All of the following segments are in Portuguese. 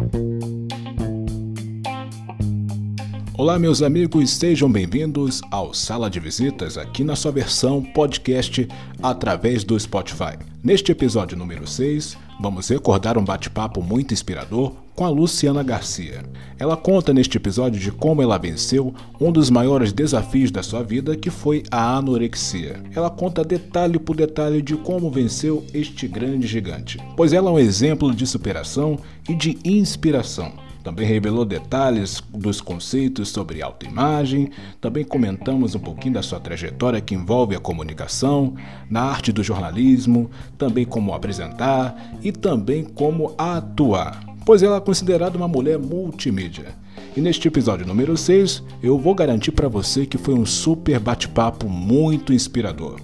Bye. Olá, meus amigos, sejam bem-vindos ao Sala de Visitas aqui na sua versão podcast através do Spotify. Neste episódio número 6, vamos recordar um bate-papo muito inspirador com a Luciana Garcia. Ela conta neste episódio de como ela venceu um dos maiores desafios da sua vida, que foi a anorexia. Ela conta detalhe por detalhe de como venceu este grande gigante, pois ela é um exemplo de superação e de inspiração. Também revelou detalhes dos conceitos sobre autoimagem, também comentamos um pouquinho da sua trajetória que envolve a comunicação, na arte do jornalismo, também como apresentar e também como atuar, pois ela é considerada uma mulher multimídia. E neste episódio número 6, eu vou garantir para você que foi um super bate-papo muito inspirador.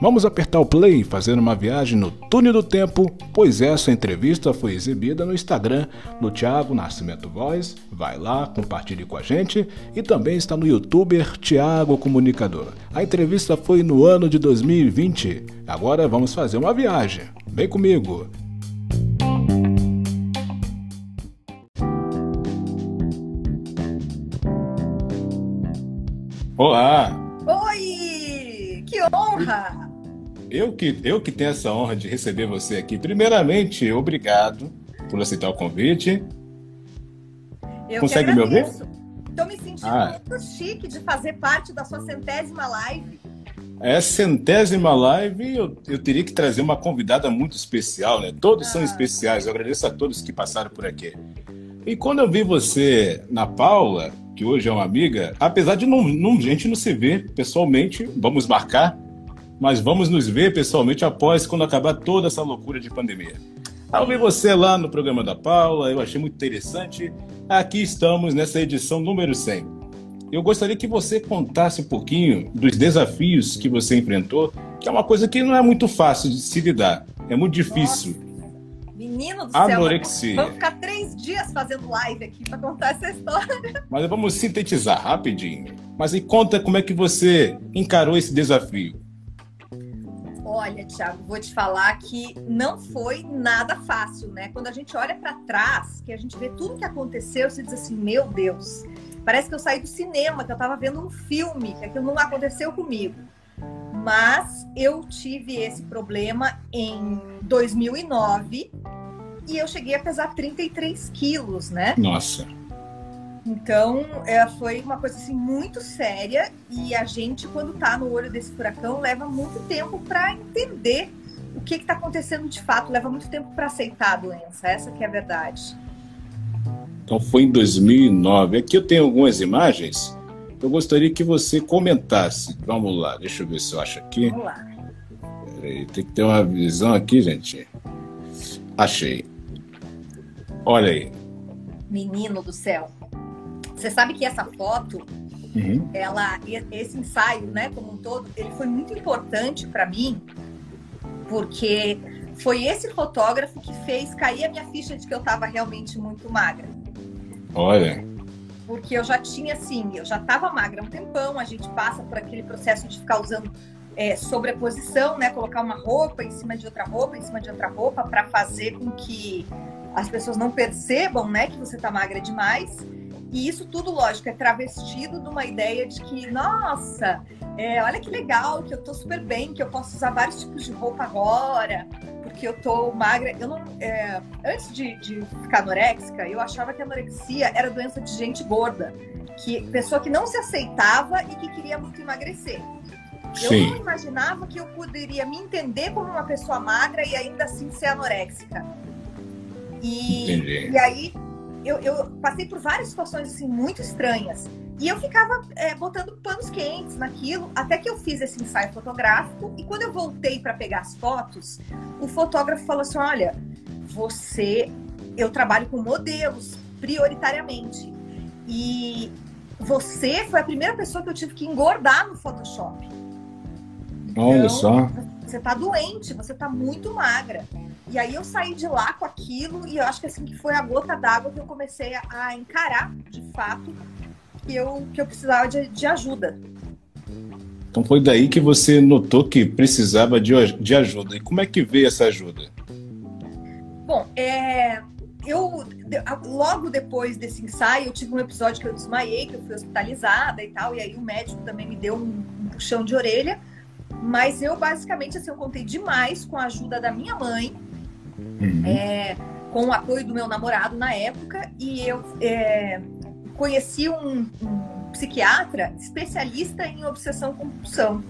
Vamos apertar o play fazendo uma viagem no túnel do tempo, pois essa entrevista foi exibida no Instagram do Thiago Nascimento Voz. Vai lá, compartilhe com a gente e também está no youtuber Thiago Comunicador. A entrevista foi no ano de 2020. Agora vamos fazer uma viagem. Vem comigo. Olá! Oi! Que honra! Eu que, eu que tenho essa honra de receber você aqui. Primeiramente, obrigado por aceitar o convite. Eu Consegue me ouvir? Estou me sentindo ah. muito chique de fazer parte da sua centésima live. É centésima live eu, eu teria que trazer uma convidada muito especial, né? Todos ah. são especiais. Eu agradeço a todos que passaram por aqui. E quando eu vi você na Paula, que hoje é uma amiga, apesar de não, não, a gente não se ver pessoalmente, vamos marcar mas vamos nos ver pessoalmente após quando acabar toda essa loucura de pandemia. Ao ver você lá no programa da Paula, eu achei muito interessante. Aqui estamos nessa edição número 100. Eu gostaria que você contasse um pouquinho dos desafios que você enfrentou, que é uma coisa que não é muito fácil de se lidar, é muito difícil. Nossa. Menino do Anorexia. céu, vamos ficar três dias fazendo live aqui para contar essa história. Mas vamos sintetizar rapidinho. Mas e conta como é que você encarou esse desafio. Olha, Thiago, vou te falar que não foi nada fácil, né? Quando a gente olha para trás, que a gente vê tudo que aconteceu, você diz assim: meu Deus, parece que eu saí do cinema, que eu estava vendo um filme, que aquilo não aconteceu comigo. Mas eu tive esse problema em 2009 e eu cheguei a pesar 33 quilos, né? Nossa. Então, é, foi uma coisa assim muito séria e a gente, quando está no olho desse furacão, leva muito tempo para entender o que está acontecendo de fato, leva muito tempo para aceitar a doença, essa que é a verdade. Então foi em 2009. Aqui eu tenho algumas imagens. Eu gostaria que você comentasse. Vamos lá, deixa eu ver se eu acho aqui. Vamos lá. Peraí, tem que ter uma visão aqui, gente. Achei. Olha aí. Menino do céu. Você sabe que essa foto, uhum. ela, esse ensaio, né, como um todo, ele foi muito importante para mim, porque foi esse fotógrafo que fez cair a minha ficha de que eu estava realmente muito magra. Olha. Porque eu já tinha, assim, eu já estava magra um tempão, a gente passa por aquele processo de ficar usando é, sobreposição, né? Colocar uma roupa em cima de outra roupa, em cima de outra roupa, para fazer com que as pessoas não percebam, né, que você está magra demais. E isso tudo, lógico, é travestido de uma ideia de que, nossa, é, olha que legal, que eu tô super bem, que eu posso usar vários tipos de roupa agora, porque eu tô magra. Eu não, é, antes de, de ficar anoréxica, eu achava que a anorexia era doença de gente gorda, que pessoa que não se aceitava e que queria muito emagrecer. Eu Sim. não imaginava que eu poderia me entender como uma pessoa magra e ainda assim ser anoréxica. E, e aí eu, eu, passei por várias situações assim muito estranhas. E eu ficava é, botando panos quentes naquilo, até que eu fiz esse ensaio fotográfico. E quando eu voltei para pegar as fotos, o fotógrafo falou assim: Olha, você. Eu trabalho com modelos prioritariamente. E você foi a primeira pessoa que eu tive que engordar no Photoshop. Olha então, só. Você tá doente, você tá muito magra. E aí eu saí de lá com aquilo e eu acho que assim que foi a gota d'água que eu comecei a encarar, de fato, que eu, que eu precisava de, de ajuda. Então foi daí que você notou que precisava de, de ajuda. E como é que veio essa ajuda? Bom, é, eu logo depois desse ensaio, eu tive um episódio que eu desmaiei, que eu fui hospitalizada e tal, e aí o médico também me deu um, um puxão de orelha. Mas eu basicamente assim, eu contei demais com a ajuda da minha mãe, uhum. é, com o apoio do meu namorado na época, e eu é, conheci um, um psiquiatra especialista em obsessão compulsão.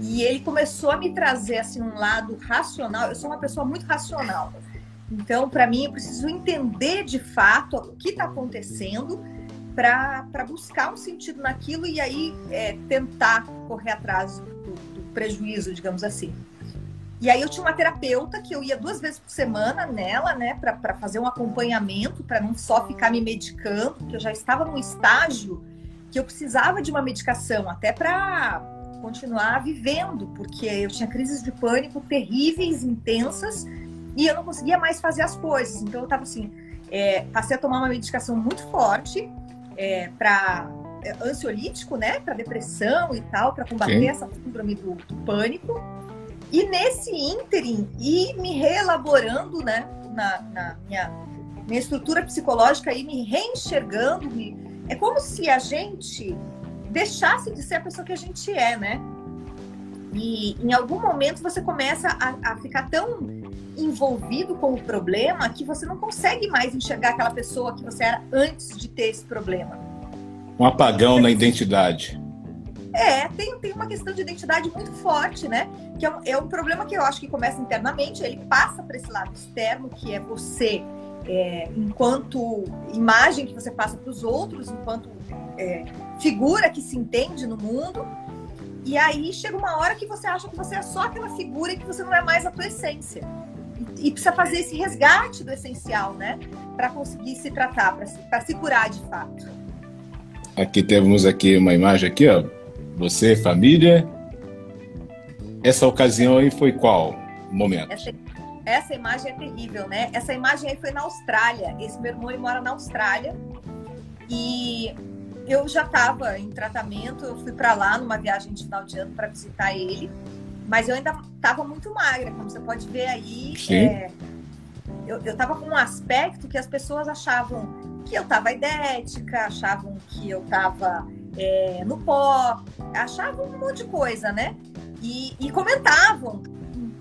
E ele começou a me trazer assim um lado racional. Eu sou uma pessoa muito racional. Então, para mim, eu preciso entender de fato o que está acontecendo para buscar um sentido naquilo e aí é, tentar correr atrás do, prejuízo, digamos assim. E aí eu tinha uma terapeuta que eu ia duas vezes por semana nela, né, para fazer um acompanhamento, para não só ficar me medicando, porque eu já estava num estágio que eu precisava de uma medicação até para continuar vivendo, porque eu tinha crises de pânico terríveis, intensas, e eu não conseguia mais fazer as coisas. Então eu estava assim, é, passei a tomar uma medicação muito forte é, para é, ansiolítico, né, para depressão e tal, para combater Sim. essa síndrome do, do, pânico. E nesse ínterim, e me reelaborando, né, na, na minha, minha estrutura psicológica e me reenxergando, me... é como se a gente deixasse de ser a pessoa que a gente é, né? E em algum momento você começa a, a ficar tão envolvido com o problema que você não consegue mais enxergar aquela pessoa que você era antes de ter esse problema. Um apagão na identidade. É, tem, tem uma questão de identidade muito forte, né? Que é um, é um problema que eu acho que começa internamente, ele passa para esse lado externo, que é você, é, enquanto imagem que você passa para os outros, enquanto é, figura que se entende no mundo. E aí chega uma hora que você acha que você é só aquela figura e que você não é mais a tua essência e precisa fazer esse resgate do essencial, né? Para conseguir se tratar, para se, se curar de fato. Aqui temos aqui uma imagem aqui, ó. Você, família. Essa ocasião aí foi qual momento? Essa, essa imagem é terrível, né? Essa imagem aí foi na Austrália. Esse meu irmão ele mora na Austrália e eu já estava em tratamento. Eu fui para lá numa viagem de final de ano para visitar ele. Mas eu ainda estava muito magra, como você pode ver aí. É, eu, estava com um aspecto que as pessoas achavam que eu estava idética, achavam que eu estava é, no pó, achavam um monte de coisa, né? E, e comentavam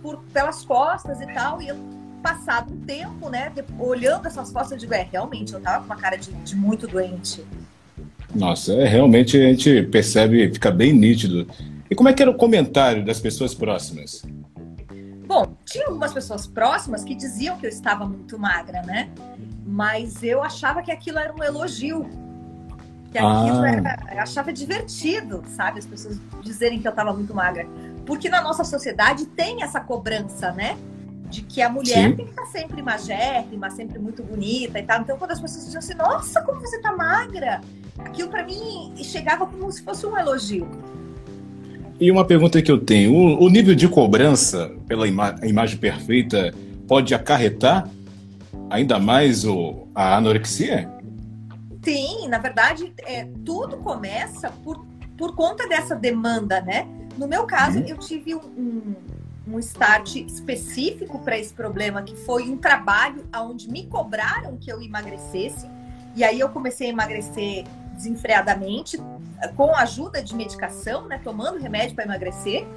por, pelas costas e tal. E eu, passado um tempo, né, olhando essas fotos, eu digo, é, realmente, eu tava com uma cara de, de muito doente. Nossa, é, realmente a gente percebe, fica bem nítido e como é que era o comentário das pessoas próximas? Bom, tinha algumas pessoas próximas que diziam que eu estava muito magra, né? Mas eu achava que aquilo era um elogio. Que aquilo ah. era. Eu achava divertido, sabe? As pessoas dizerem que eu estava muito magra. Porque na nossa sociedade tem essa cobrança, né? De que a mulher Sim. tem que estar sempre magérrima, sempre muito bonita e tal. Então, quando as pessoas diziam assim, nossa, como você tá magra, aquilo para mim chegava como se fosse um elogio. E uma pergunta que eu tenho: o, o nível de cobrança pela ima imagem perfeita pode acarretar ainda mais o, a anorexia? Sim, na verdade, é, tudo começa por, por conta dessa demanda, né? No meu caso, uhum. eu tive um, um, um start específico para esse problema, que foi um trabalho onde me cobraram que eu emagrecesse. E aí eu comecei a emagrecer desenfreadamente, com a ajuda de medicação, né, tomando remédio para emagrecer,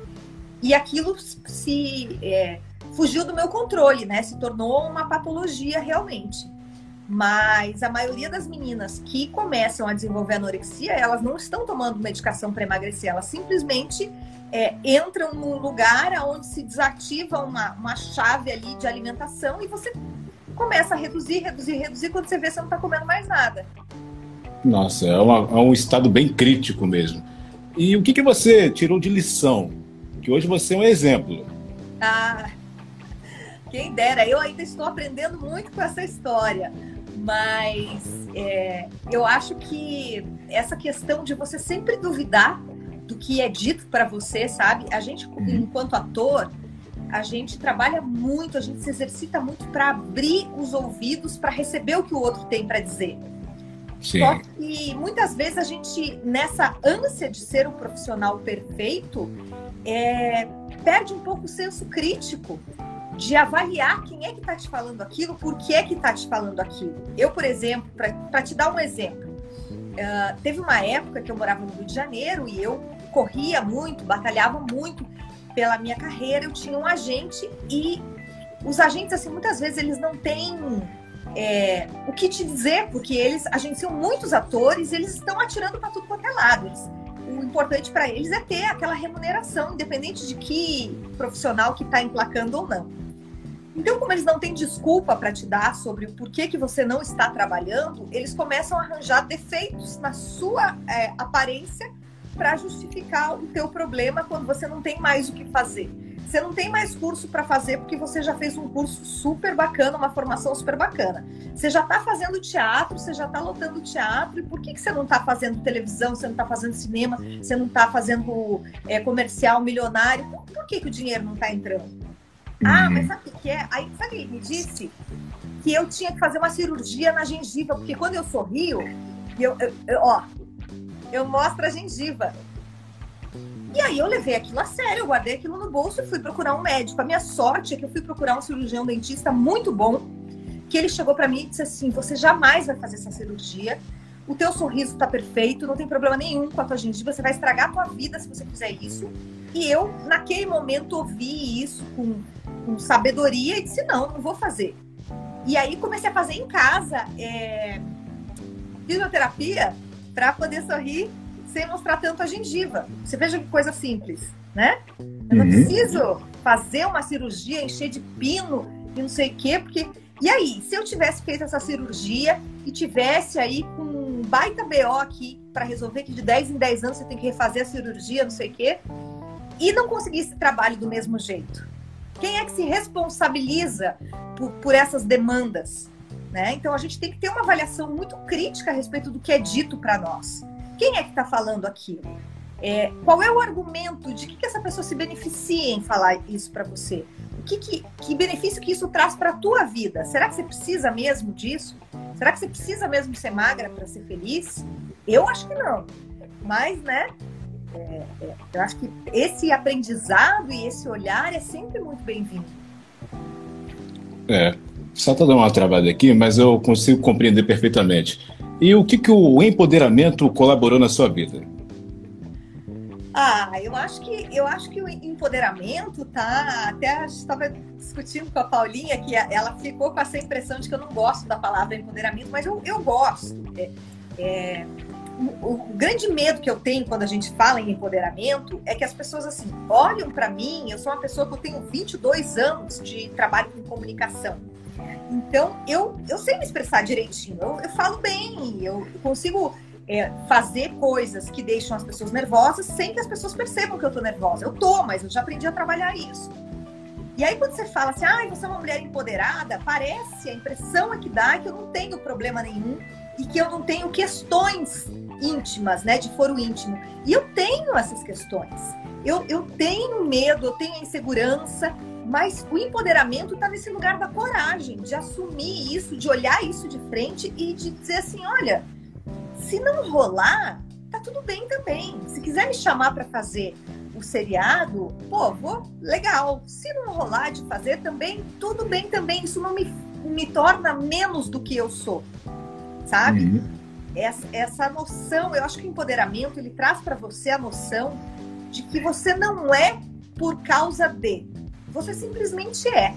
e aquilo se é, fugiu do meu controle, né, se tornou uma patologia realmente. Mas a maioria das meninas que começam a desenvolver anorexia, elas não estão tomando medicação para emagrecer, elas simplesmente é, entram num lugar onde se desativa uma, uma chave ali de alimentação e você começa a reduzir, reduzir, reduzir, quando você vê, você não está comendo mais nada. Nossa, é, uma, é, um estado bem crítico mesmo. E o que, que você tirou de lição? Que hoje você é um exemplo. Ah, quem dera, eu ainda estou aprendendo muito com essa história. Mas é, eu acho que essa questão de você sempre duvidar do que é dito para você, sabe? A gente, uhum. enquanto ator, a gente trabalha muito, a gente se exercita muito para abrir os ouvidos para receber o que o outro tem para dizer. Sim. Só que muitas vezes a gente, nessa ânsia de ser um profissional perfeito, é, perde um pouco o senso crítico de avaliar quem é que está te falando aquilo, por que é que está te falando aquilo. Eu, por exemplo, para te dar um exemplo, uh, teve uma época que eu morava no Rio de Janeiro e eu corria muito, batalhava muito pela minha carreira. Eu tinha um agente e os agentes, assim, muitas vezes eles não têm é, o que te dizer, porque eles agenciam muitos atores eles estão atirando para tudo quanto é lado. Eles, o importante para eles é ter aquela remuneração, independente de que profissional que está emplacando ou não. Então, como eles não têm desculpa para te dar sobre o porquê que você não está trabalhando, eles começam a arranjar defeitos na sua é, aparência para justificar o teu problema quando você não tem mais o que fazer. Você não tem mais curso para fazer porque você já fez um curso super bacana, uma formação super bacana. Você já está fazendo teatro, você já está lotando teatro, e por que, que você não está fazendo televisão, você não está fazendo cinema, você não está fazendo é, comercial milionário? Por que, que o dinheiro não está entrando? Ah, uhum. mas sabe o que é? Aí, sabe, ele me disse que eu tinha que fazer uma cirurgia na gengiva, porque quando eu sorrio, eu, eu, eu ó, eu mostro a gengiva. E aí eu levei aquilo a sério, eu guardei aquilo no bolso e fui procurar um médico. A minha sorte é que eu fui procurar um cirurgião dentista muito bom, que ele chegou para mim e disse assim: "Você jamais vai fazer essa cirurgia. O teu sorriso tá perfeito, não tem problema nenhum com a tua gengiva, você vai estragar a tua vida se você fizer isso". E eu, naquele momento, ouvi isso com, com sabedoria e disse: "Não, não vou fazer". E aí comecei a fazer em casa é, fisioterapia para poder sorrir sem mostrar tanto a gengiva. Você veja que coisa simples, né? Eu não uhum. preciso fazer uma cirurgia, encher de pino e não sei o quê, porque. E aí, se eu tivesse feito essa cirurgia e tivesse aí com um baita BO aqui para resolver que de 10 em 10 anos você tem que refazer a cirurgia, não sei o quê, e não conseguisse trabalho do mesmo jeito? Quem é que se responsabiliza por, por essas demandas? Né? Então a gente tem que ter uma avaliação muito crítica a respeito do que é dito para nós. Quem é que está falando aquilo? É, qual é o argumento de que, que essa pessoa se beneficia em falar isso para você? O que, que, que, benefício que isso traz para a tua vida? Será que você precisa mesmo disso? Será que você precisa mesmo ser magra para ser feliz? Eu acho que não. Mas, né? É, é, eu acho que esse aprendizado e esse olhar é sempre muito bem-vindo. É, só estou dando uma travada aqui, mas eu consigo compreender perfeitamente. E o que, que o empoderamento colaborou na sua vida? Ah, eu acho que eu acho que o empoderamento tá. Até estava discutindo com a Paulinha que ela ficou com essa impressão de que eu não gosto da palavra empoderamento, mas eu, eu gosto. É, é, o, grande medo que eu tenho quando a gente fala em empoderamento é que as pessoas assim olham para mim. Eu sou uma pessoa que eu tenho 22 anos de trabalho com comunicação. Então, eu, eu sei me expressar direitinho, eu, eu falo bem, eu consigo é, fazer coisas que deixam as pessoas nervosas sem que as pessoas percebam que eu tô nervosa. Eu tô, mas eu já aprendi a trabalhar isso. E aí, quando você fala assim, ah, você é uma mulher empoderada, parece, a impressão é que dá que eu não tenho problema nenhum e que eu não tenho questões íntimas, né, de foro íntimo. E eu tenho essas questões. Eu, eu tenho medo, eu tenho insegurança, mas o empoderamento está nesse lugar da coragem, de assumir isso, de olhar isso de frente e de dizer assim: olha, se não rolar, tá tudo bem também. Se quiser me chamar para fazer o seriado, pô, vou, legal. Se não rolar de fazer também, tudo bem também. Isso não me, me torna menos do que eu sou, sabe? Uhum. Essa, essa noção, eu acho que o empoderamento ele traz para você a noção de que você não é por causa de, você simplesmente é.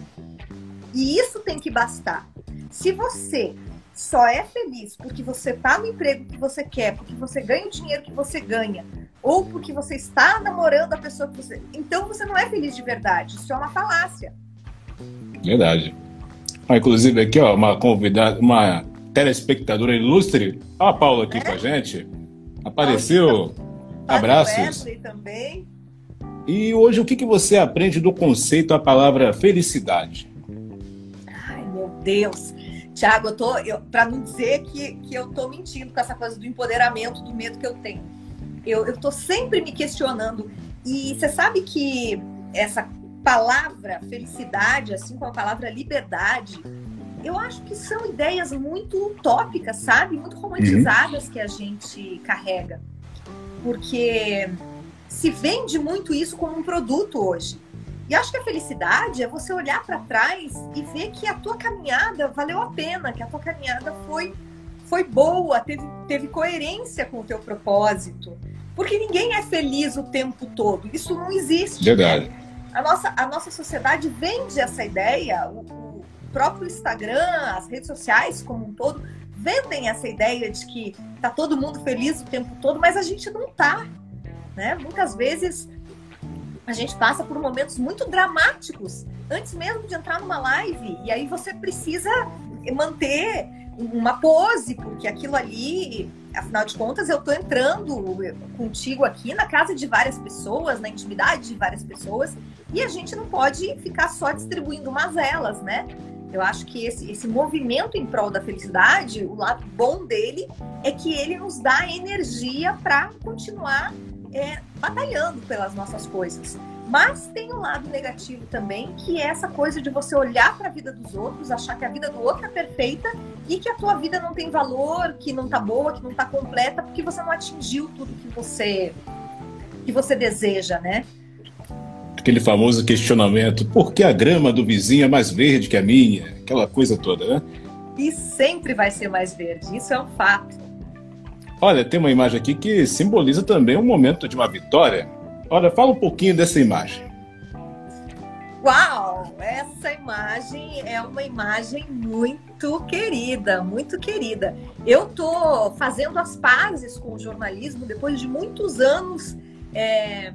E isso tem que bastar. Se você só é feliz porque você está no emprego que você quer, porque você ganha o dinheiro que você ganha, ou porque você está namorando a pessoa que você. Então você não é feliz de verdade. Isso é uma falácia. Verdade. Ah, inclusive, aqui, ó, uma convidada, uma telespectadora ilustre, a Paula aqui é? com a gente. Apareceu. Abraços. Wesley também. E hoje, o que, que você aprende do conceito, a palavra felicidade? Ai, meu Deus. Tiago, eu tô, para não dizer que, que eu tô mentindo com essa coisa do empoderamento, do medo que eu tenho. Eu, eu tô sempre me questionando. E você sabe que essa palavra felicidade, assim como a palavra liberdade, eu acho que são ideias muito utópicas, sabe? Muito romantizadas uhum. que a gente carrega. Porque se vende muito isso como um produto hoje. E acho que a felicidade é você olhar para trás e ver que a tua caminhada valeu a pena, que a tua caminhada foi foi boa, teve, teve coerência com o teu propósito. Porque ninguém é feliz o tempo todo. Isso não existe. Verdade. Né? A, nossa, a nossa sociedade vende essa ideia, o, próprio Instagram, as redes sociais como um todo, vendem essa ideia de que tá todo mundo feliz o tempo todo, mas a gente não tá. Né? Muitas vezes a gente passa por momentos muito dramáticos antes mesmo de entrar numa live. E aí você precisa manter uma pose, porque aquilo ali, afinal de contas, eu tô entrando contigo aqui na casa de várias pessoas, na intimidade de várias pessoas, e a gente não pode ficar só distribuindo mazelas, né? Eu acho que esse, esse movimento em prol da felicidade, o lado bom dele é que ele nos dá energia para continuar é, batalhando pelas nossas coisas. Mas tem um lado negativo também, que é essa coisa de você olhar para a vida dos outros, achar que a vida do outro é perfeita e que a tua vida não tem valor, que não tá boa, que não tá completa, porque você não atingiu tudo que você que você deseja, né? Aquele famoso questionamento: por que a grama do vizinho é mais verde que a minha? Aquela coisa toda, né? E sempre vai ser mais verde, isso é um fato. Olha, tem uma imagem aqui que simboliza também um momento de uma vitória. Olha, fala um pouquinho dessa imagem. Uau! Essa imagem é uma imagem muito querida, muito querida. Eu tô fazendo as pazes com o jornalismo depois de muitos anos é,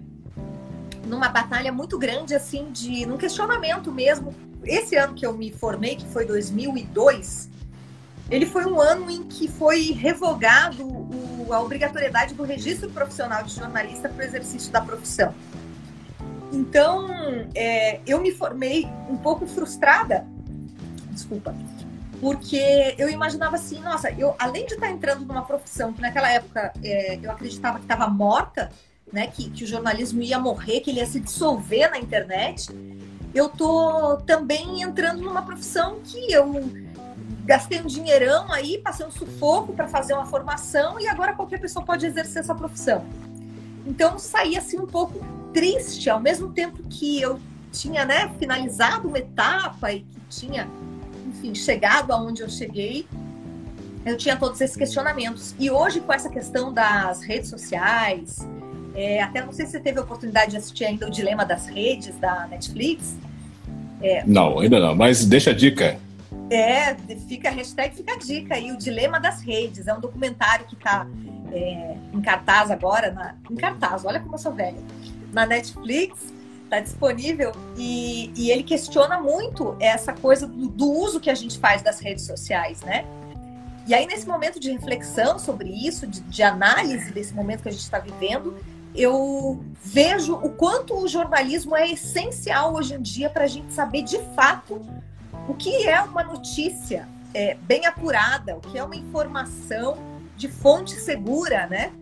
numa batalha muito grande, assim, de num questionamento mesmo. Esse ano que eu me formei, que foi 2002, ele foi um ano em que foi revogado o, a obrigatoriedade do registro profissional de jornalista para o exercício da profissão. Então, é, eu me formei um pouco frustrada, desculpa, porque eu imaginava assim, nossa, eu além de estar entrando numa profissão que naquela época é, eu acreditava que estava morta, né, que, que o jornalismo ia morrer, que ele ia se dissolver na internet, eu tô também entrando numa profissão que eu gastei um dinheirão aí, passei um sufoco para fazer uma formação e agora qualquer pessoa pode exercer essa profissão. Então saí assim um pouco triste, ao mesmo tempo que eu tinha né, finalizado uma etapa e que tinha, enfim, chegado aonde eu cheguei, eu tinha todos esses questionamentos. E hoje, com essa questão das redes sociais, é, até não sei se você teve a oportunidade de assistir ainda o Dilema das Redes da Netflix. É, não, ainda não, mas deixa a dica. É, fica a hashtag, fica a dica aí, o Dilema das Redes. É um documentário que está é, em cartaz agora, na, em cartaz, olha como eu sou velha, na Netflix, está disponível, e, e, ele questiona muito essa coisa do, do uso que a gente faz das redes sociais, né? E aí, nesse momento de reflexão sobre isso, de, de análise desse momento que a gente está vivendo, eu vejo o quanto o jornalismo é essencial hoje em dia para a gente saber de fato o que é uma notícia é, bem apurada, o que é uma informação de fonte segura, né?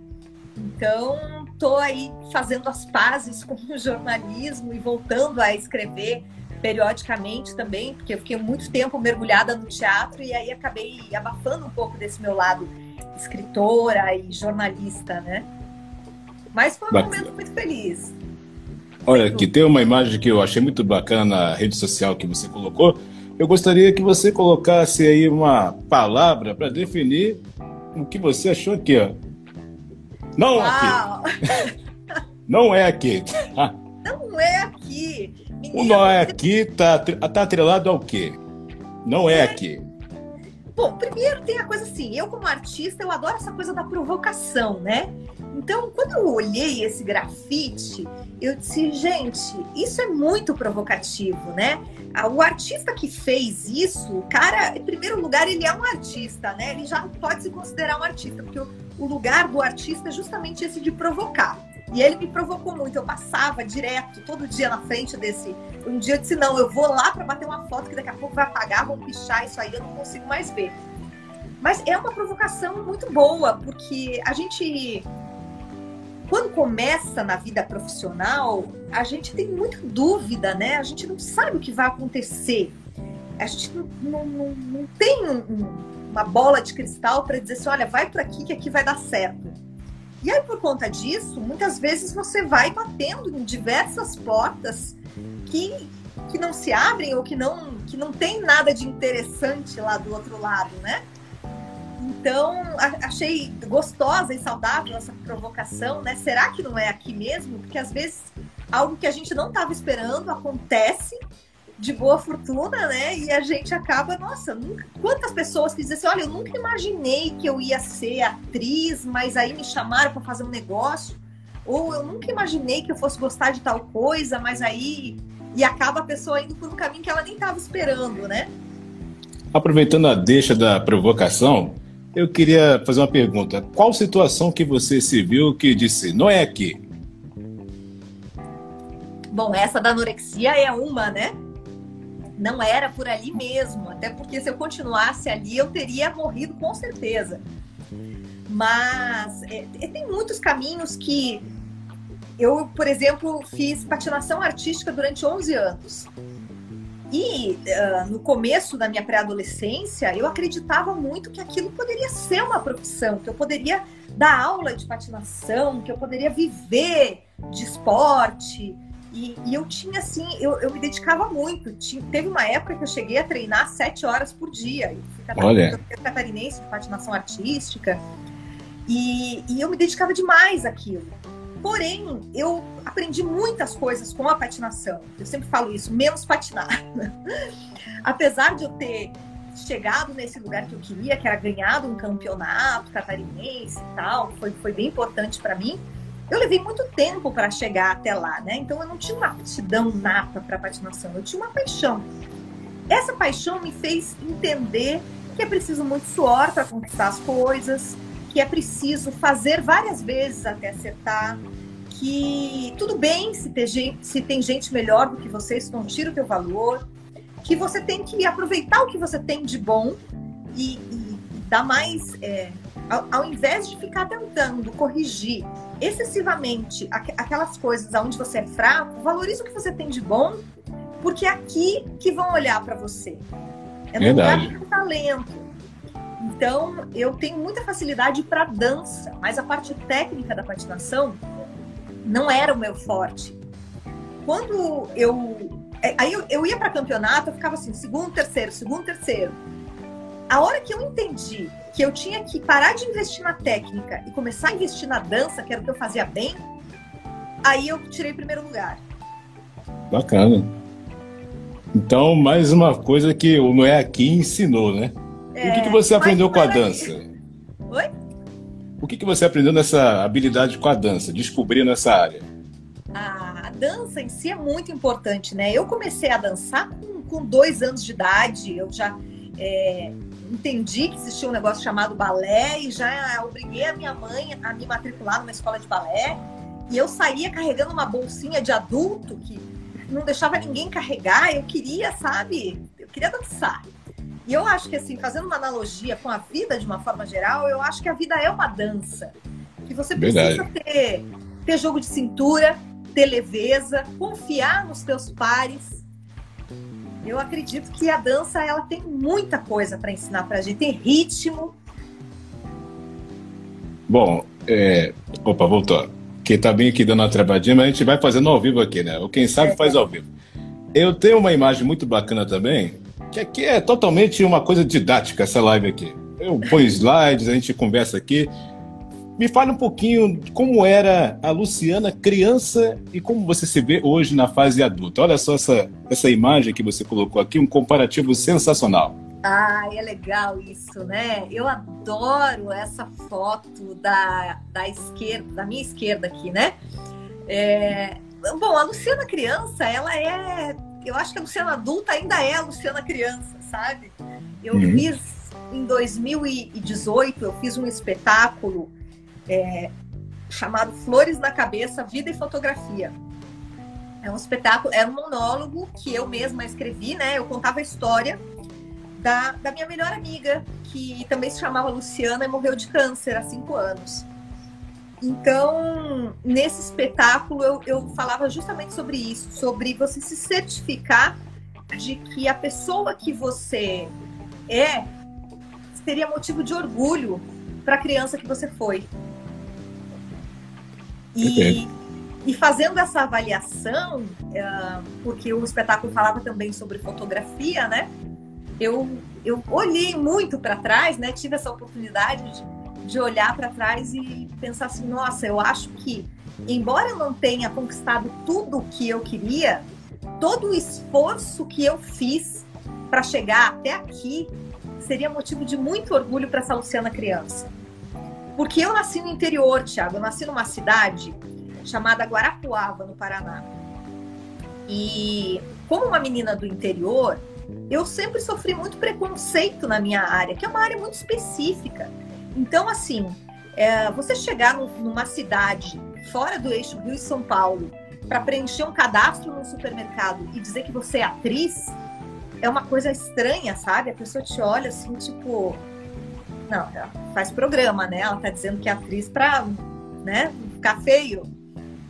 Então, estou aí fazendo as pazes com o jornalismo e voltando a escrever periodicamente também, porque eu fiquei muito tempo mergulhada no teatro e aí acabei abafando um pouco desse meu lado escritora e jornalista, né? Mas foi um bacana. momento muito feliz. Olha, que tem uma imagem que eu achei muito bacana na rede social que você colocou, eu gostaria que você colocasse aí uma palavra para definir o que você achou aqui, ó. Não Uau. aqui. Não é aqui. Não é aqui. O não é aqui tá, tá atrelado ao quê? Não é, é aqui. Bom, primeiro tem a coisa assim, eu como artista, eu adoro essa coisa da provocação, né? Então, quando eu olhei esse grafite, eu disse, gente, isso é muito provocativo, né? O artista que fez isso, o cara, em primeiro lugar, ele é um artista, né? Ele já pode se considerar um artista, porque o lugar do artista é justamente esse de provocar. E ele me provocou muito. Eu passava direto, todo dia na frente desse. Um dia eu disse: não, eu vou lá para bater uma foto que daqui a pouco vai apagar, vão pichar isso aí, eu não consigo mais ver. Mas é uma provocação muito boa, porque a gente quando começa na vida profissional, a gente tem muita dúvida, né? A gente não sabe o que vai acontecer. A gente não, não, não, não tem um, uma bola de cristal para dizer assim, olha, vai por aqui que aqui vai dar certo. E aí, por conta disso, muitas vezes você vai batendo em diversas portas que, que não se abrem ou que não, que não tem nada de interessante lá do outro lado, né? Então, achei gostosa e saudável essa provocação, né? Será que não é aqui mesmo? Porque às vezes algo que a gente não estava esperando acontece de boa fortuna, né? E a gente acaba, nossa, nunca... quantas pessoas que dizem assim, olha, eu nunca imaginei que eu ia ser atriz, mas aí me chamaram para fazer um negócio, ou eu nunca imaginei que eu fosse gostar de tal coisa, mas aí e acaba a pessoa indo por um caminho que ela nem estava esperando, né? Aproveitando a deixa da provocação, eu queria fazer uma pergunta. Qual situação que você se viu que disse, não é aqui? Bom, essa da anorexia é uma, né? Não era por ali mesmo, até porque se eu continuasse ali eu teria morrido com certeza. Mas é, tem muitos caminhos que eu, por exemplo, fiz patinação artística durante 11 anos. E uh, no começo da minha pré-adolescência, eu acreditava muito que aquilo poderia ser uma profissão, que eu poderia dar aula de patinação, que eu poderia viver de esporte. E, e eu tinha, assim, eu, eu me dedicava muito. Tinha, teve uma época que eu cheguei a treinar sete horas por dia. Eu fui Olha. catarinense de patinação artística. E, e eu me dedicava demais àquilo. Porém, eu aprendi muitas coisas com a patinação. Eu sempre falo isso, menos patinar. Apesar de eu ter chegado nesse lugar que eu queria, que era ganhado um campeonato catarinense e tal, foi, foi bem importante para mim. Eu levei muito tempo para chegar até lá, né? Então eu não tinha uma aptidão nata para patinação, eu tinha uma paixão. Essa paixão me fez entender que é preciso muito suor para conquistar as coisas, que é preciso fazer várias vezes até acertar, que tudo bem se, ter gente, se tem gente melhor do que você, isso não tira o teu valor, que você tem que aproveitar o que você tem de bom e, e dar mais, é, ao, ao, invés de ficar tentando corrigir excessivamente aqu aquelas coisas aonde você é fraco, valorize o que você tem de bom, porque é aqui que vão olhar para você. É no lugar do talento. Então, eu tenho muita facilidade para dança, mas a parte técnica da patinação não era o meu forte. Quando eu. É, aí eu, ia para campeonato, eu ficava assim, segundo, terceiro, segundo, terceiro. A hora que eu entendi que eu tinha que parar de investir na técnica e começar a investir na dança, que era o que eu fazia bem, aí eu tirei primeiro lugar. Bacana. Então, mais uma coisa que o Noé aqui ensinou, né? O que, que você aprendeu com a dança? Oi? O que, que você aprendeu nessa habilidade com a dança, descobrindo essa área? A dança em si é muito importante, né? Eu comecei a dançar com, com dois anos de idade, eu já é, entendi que existia um negócio chamado balé e já obriguei a minha mãe a me matricular numa escola de balé. E eu saía carregando uma bolsinha de adulto que não deixava ninguém carregar. Eu queria, sabe? Eu queria dançar. E eu acho que, assim, fazendo uma analogia com a vida de uma forma geral, eu acho que a vida é uma dança. Que você precisa ter, ter jogo de cintura, ter leveza, confiar nos teus pares. Eu acredito que a dança ela tem muita coisa para ensinar para a gente, tem ritmo. Bom, é... opa, voltou. Que tá bem aqui dando uma travadinha, mas a gente vai fazendo ao vivo aqui, né? Ou quem sabe é, faz ao vivo. Eu tenho uma imagem muito bacana também, que aqui é totalmente uma coisa didática essa live aqui. Eu ponho slides, a gente conversa aqui. Me fale um pouquinho como era a Luciana criança e como você se vê hoje na fase adulta. Olha só essa, essa imagem que você colocou aqui, um comparativo sensacional. Ah, é legal isso, né? Eu adoro essa foto da, da esquerda, da minha esquerda aqui, né? É, bom, a Luciana criança, ela é eu acho que a Luciana adulta ainda é a Luciana criança, sabe? Eu uhum. fiz em 2018, eu fiz um espetáculo é, chamado Flores na Cabeça, Vida e Fotografia. É um espetáculo, era um monólogo que eu mesma escrevi, né? Eu contava a história da, da minha melhor amiga, que também se chamava Luciana e morreu de câncer há cinco anos. Então, nesse espetáculo, eu, eu falava justamente sobre isso, sobre você se certificar de que a pessoa que você é seria motivo de orgulho para a criança que você foi. E, E fazendo essa avaliação, uh, porque o espetáculo falava também sobre fotografia, né? Eu, eu olhei muito para trás, né? Tive essa oportunidade de, de olhar para trás e pensar assim: nossa, eu acho que, embora eu não tenha conquistado tudo o que eu queria, todo o esforço que eu fiz para chegar até aqui seria motivo de muito orgulho para essa Luciana criança. Porque eu nasci no interior, Thiago, eu nasci numa cidade chamada Guarapuava, no Paraná. E como uma menina do interior, eu sempre sofri muito preconceito na minha área, que é uma área muito específica. Então, assim, é, você chegar numa cidade fora do eixo Rio e São Paulo para preencher um cadastro no supermercado e dizer que você é atriz, é uma coisa estranha, sabe? A pessoa te olha assim, tipo. Não, ela faz programa, né? Ela tá dizendo que é atriz pra né, ficar feio.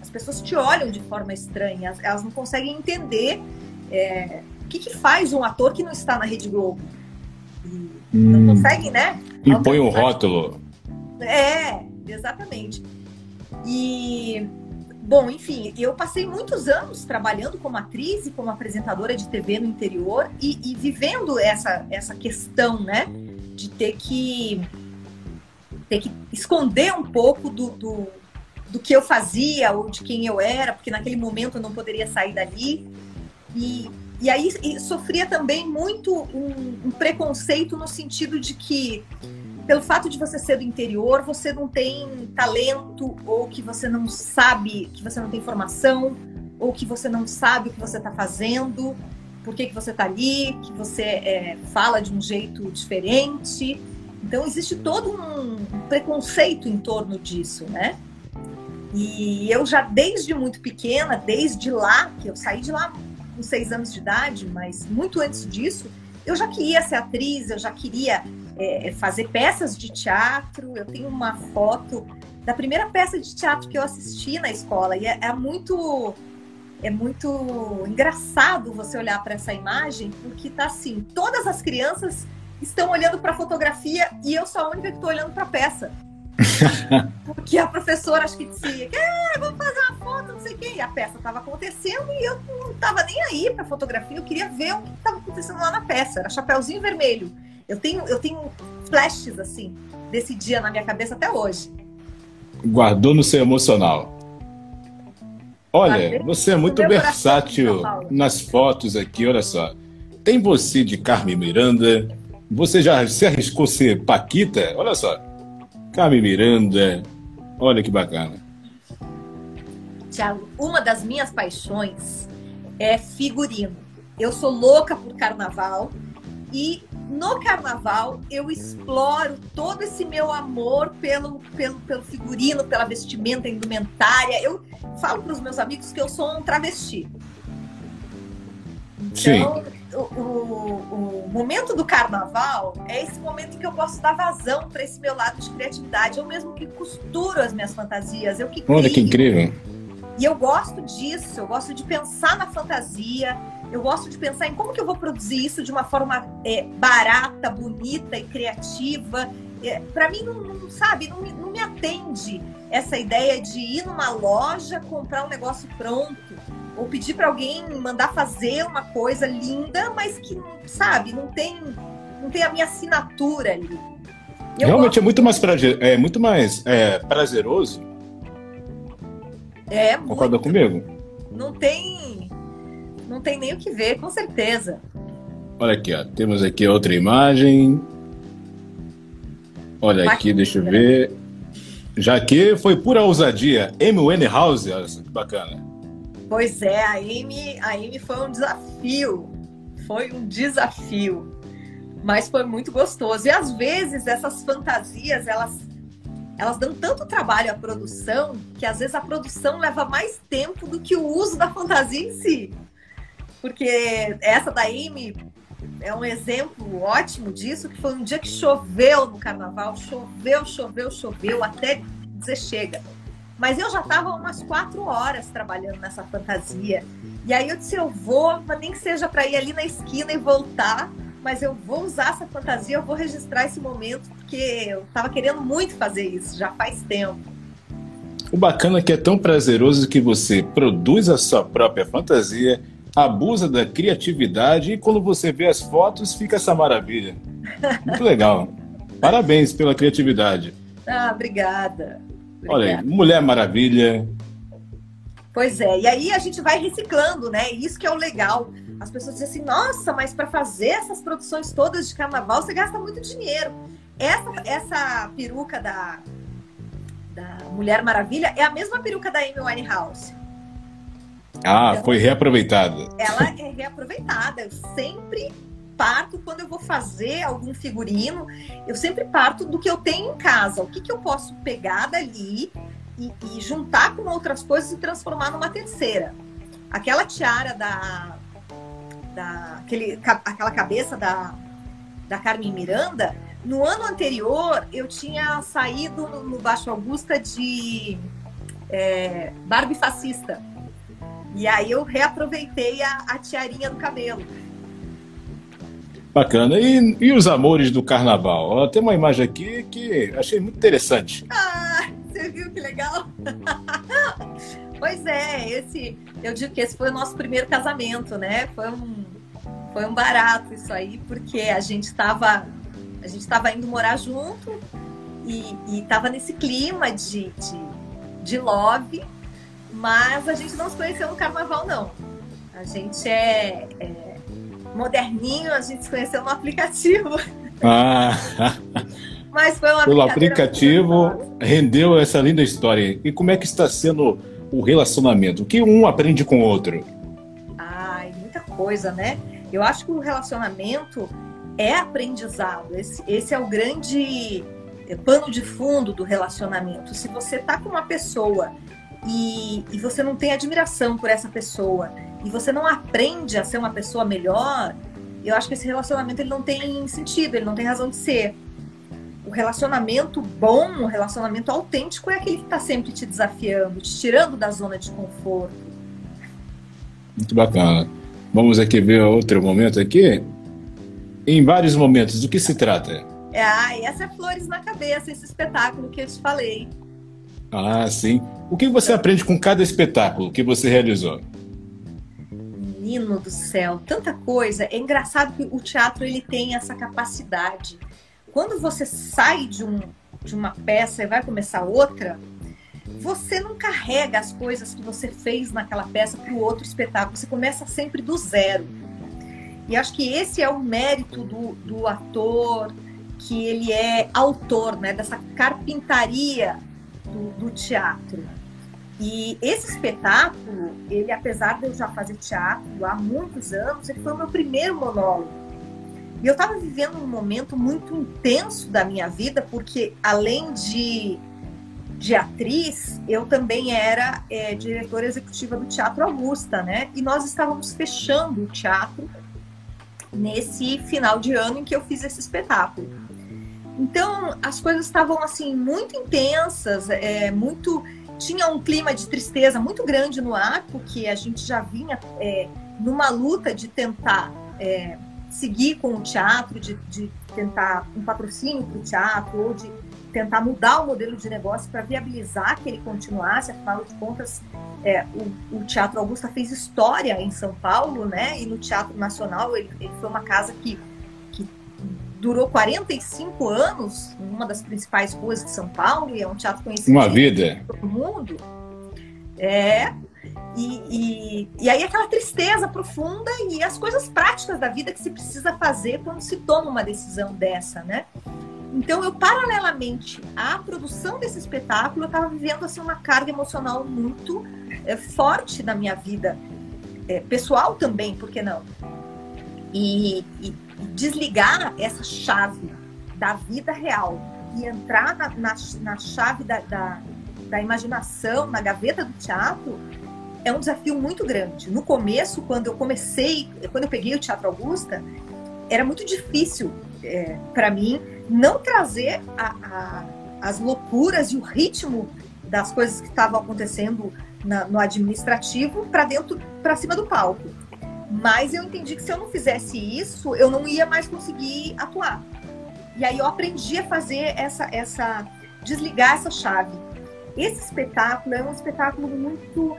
As pessoas te olham de forma estranha, elas não conseguem entender é, o que, que, faz um ator que não está na Rede Globo. Hum. Não consegue, né? Impõe um rótulo. É, exatamente. E Bom, enfim, eu passei muitos anos trabalhando como atriz e como apresentadora de TV no interior e, e vivendo essa, essa questão, né, de ter que ter que esconder um pouco do, do, do que eu fazia ou de quem eu era, porque naquele momento eu não poderia sair dali. E, e aí e sofria também muito um, um preconceito no sentido de que pelo fato de você ser do interior, você não tem talento, ou que você não sabe, que você não tem formação, ou que você não sabe o que você está fazendo, por que, que você está ali, que você é, fala de um jeito diferente. Então, existe todo um preconceito em torno disso, né? E eu já, desde muito pequena, desde lá, que eu saí de lá com seis anos de idade, mas muito antes disso, eu já queria ser atriz, eu já queria é, fazer peças de teatro. Eu tenho uma foto da primeira peça de teatro que eu assisti na escola e é, é muito é muito engraçado você olhar para essa imagem porque tá assim, todas as crianças estão olhando para a fotografia e eu sou a única que estou olhando para a peça. Porque a professora acho que dizia, é, vamos fazer uma foto, não sei o quê. E a peça estava acontecendo e eu não estava nem aí para fotografia, eu queria ver o que estava acontecendo lá na peça. Era Chapeuzinho Vermelho. Eu tenho, eu tenho flashes assim desse dia na minha cabeça até hoje. Guardou no seu emocional. Olha, você é muito versátil nas fotos aqui, olha só. Tem você de Carmen Miranda. Você já se arriscou ser Paquita? Olha só. Carmen Miranda. Olha que bacana. Tiago, uma das minhas paixões é figurino. Eu sou louca por carnaval e no carnaval eu exploro todo esse meu amor pelo, pelo, pelo figurino, pela vestimenta, indumentária. Eu falo para os meus amigos que eu sou um travesti. Então, o, momento do carnaval é esse momento que eu posso dar vazão para esse meu lado de criatividade. Eu mesmo que costuro as minhas fantasias. Eu que Olha que incrível. E eu gosto disso, eu gosto de pensar na fantasia, eu gosto de pensar em como que eu vou produzir isso de uma forma é, barata, bonita e criativa. É, para mim, não, não sabe, não, não, me atende essa ideia de ir numa loja, comprar um negócio pronto, ou pedir para alguém mandar fazer uma coisa linda, mas que, sabe, não tem, não tem a minha assinatura ali. Eu Realmente é muito mais, prazer, é muito mais é, prazeroso. É, Concorda comigo? Não tem não tem nem o que ver, com certeza. Olha aqui, ó. Temos aqui outra imagem. Olha aqui, deixa eu ver. Já que foi pura ousadia. Amy House, olha só que bacana. Pois é, a Amy, a Amy foi um desafio. Foi um desafio. Mas foi muito gostoso. E às vezes essas fantasias, elas elas dão tanto trabalho à produção que às vezes a produção leva mais tempo do que o uso da fantasia em si porque essa da Amy é um exemplo ótimo disso, que foi um dia que choveu no carnaval, choveu, choveu, choveu, até dizer chega. Mas eu já estava umas quatro horas trabalhando nessa fantasia. E aí eu disse, eu vou, nem que seja para ir ali na esquina e voltar, mas eu vou usar essa fantasia, eu vou registrar esse momento, porque eu estava querendo muito fazer isso, já faz tempo. O bacana é que é tão prazeroso que você produz a sua própria fantasia, abusa da criatividade e quando você vê as fotos fica essa maravilha. Muito legal. Parabéns pela criatividade. Ah, obrigada. Olha aí, Mulher Maravilha. Pois é, e aí a gente vai reciclando, né? Isso que é o legal. As pessoas dizem assim, nossa, mas para fazer essas produções todas de carnaval você gasta muito dinheiro. Essa, essa peruca da, da Mulher Maravilha é a mesma peruca da Amy Winehouse. Ah, então, foi reaproveitada. Ela é reaproveitada. Eu sempre parto quando eu vou fazer algum figurino, eu sempre parto do que eu tenho em casa. O que, que eu posso pegar dali e, e juntar com outras coisas e transformar numa terceira. Aquela tiara da, da aquele, aquela cabeça da, da Carmen Miranda, no ano anterior eu tinha saído no Baixo Augusta de é, Barbie fascista. E aí eu reaproveitei a, a tiarinha do cabelo. Bacana. E, e os amores do carnaval? Ó, tem uma imagem aqui que achei muito interessante. Ah, você viu que legal? pois é, esse, eu digo que esse foi o nosso primeiro casamento, né? Foi um, foi um barato isso aí, porque a gente estava a gente estava indo morar junto e estava nesse clima de, de, de love, mas a gente não se conheceu no carnaval, não. A gente é, é moderninho, a gente se conheceu no aplicativo. Ah. Mas foi uma Pelo aplicativo rendeu essa linda história. E como é que está sendo o relacionamento? O que um aprende com o outro? Ai, muita coisa, né? Eu acho que o relacionamento é aprendizado. Esse, esse é o grande pano de fundo do relacionamento. Se você tá com uma pessoa e, e você não tem admiração por essa pessoa e você não aprende a ser uma pessoa melhor, eu acho que esse relacionamento ele não tem sentido, ele não tem razão de ser. O relacionamento bom, o relacionamento autêntico é aquele que está sempre te desafiando, te tirando da zona de conforto. Muito bacana. Vamos aqui ver outro momento aqui. Em vários momentos, do que se trata? É, ah, essa é Flores na Cabeça, esse espetáculo que eu te falei. Ah, sim. O que você aprende com cada espetáculo que você realizou? Menino do céu, tanta coisa. É engraçado que o teatro ele tem essa capacidade. Quando você sai de, um, de uma peça e vai começar outra, você não carrega as coisas que você fez naquela peça para o outro espetáculo. Você começa sempre do zero. E acho que esse é o mérito do, do ator, que ele é autor né, dessa carpintaria do, do teatro. E esse espetáculo, ele, apesar de eu já fazer teatro há muitos anos, ele foi o meu primeiro monólogo. E eu estava vivendo um momento muito intenso da minha vida, porque além de, de atriz, eu também era é, diretora executiva do Teatro Augusta, né? E nós estávamos fechando o teatro nesse final de ano em que eu fiz esse espetáculo. Então, as coisas estavam assim muito intensas, é, muito tinha um clima de tristeza muito grande no ar, porque a gente já vinha é, numa luta de tentar é, seguir com o teatro, de, de tentar um patrocínio para o teatro, ou de tentar mudar o modelo de negócio para viabilizar que ele continuasse, afinal de contas, é, o, o, Teatro Augusta fez história em São Paulo, né? E no Teatro Nacional ele, ele foi uma casa que durou 45 anos numa das principais ruas de São Paulo e é um teatro conhecido uma vida por todo mundo. É. E, e, e aí aquela tristeza profunda e as coisas práticas da vida que se precisa fazer quando se toma uma decisão dessa, né? Então eu paralelamente à produção desse espetáculo eu estava vivendo assim uma carga emocional muito é, forte na minha vida é, pessoal também, por que não? E, e, desligar essa chave da vida real e entrar na, na, na chave da, da, da imaginação, na gaveta do teatro, é um desafio muito grande. No começo, quando eu comecei, quando eu peguei o Teatro Augusta, era muito difícil é, para mim não trazer a, a, as loucuras e o ritmo das coisas que estavam acontecendo na, no administrativo para dentro, para cima do palco. Mas eu entendi que se eu não fizesse isso, eu não ia mais conseguir atuar. E aí eu aprendi a fazer essa, essa desligar essa chave. esse espetáculo é um espetáculo muito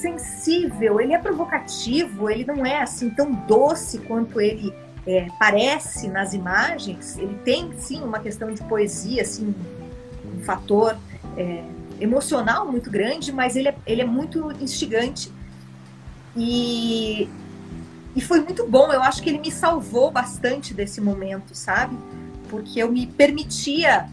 sensível, ele é provocativo, ele não é assim tão doce quanto ele é, parece nas imagens. Ele tem sim uma questão de poesia, assim, um fator é, emocional muito grande, mas ele é, ele é muito instigante. E, e foi muito bom, eu acho que ele me salvou bastante desse momento, sabe? Porque eu me permitia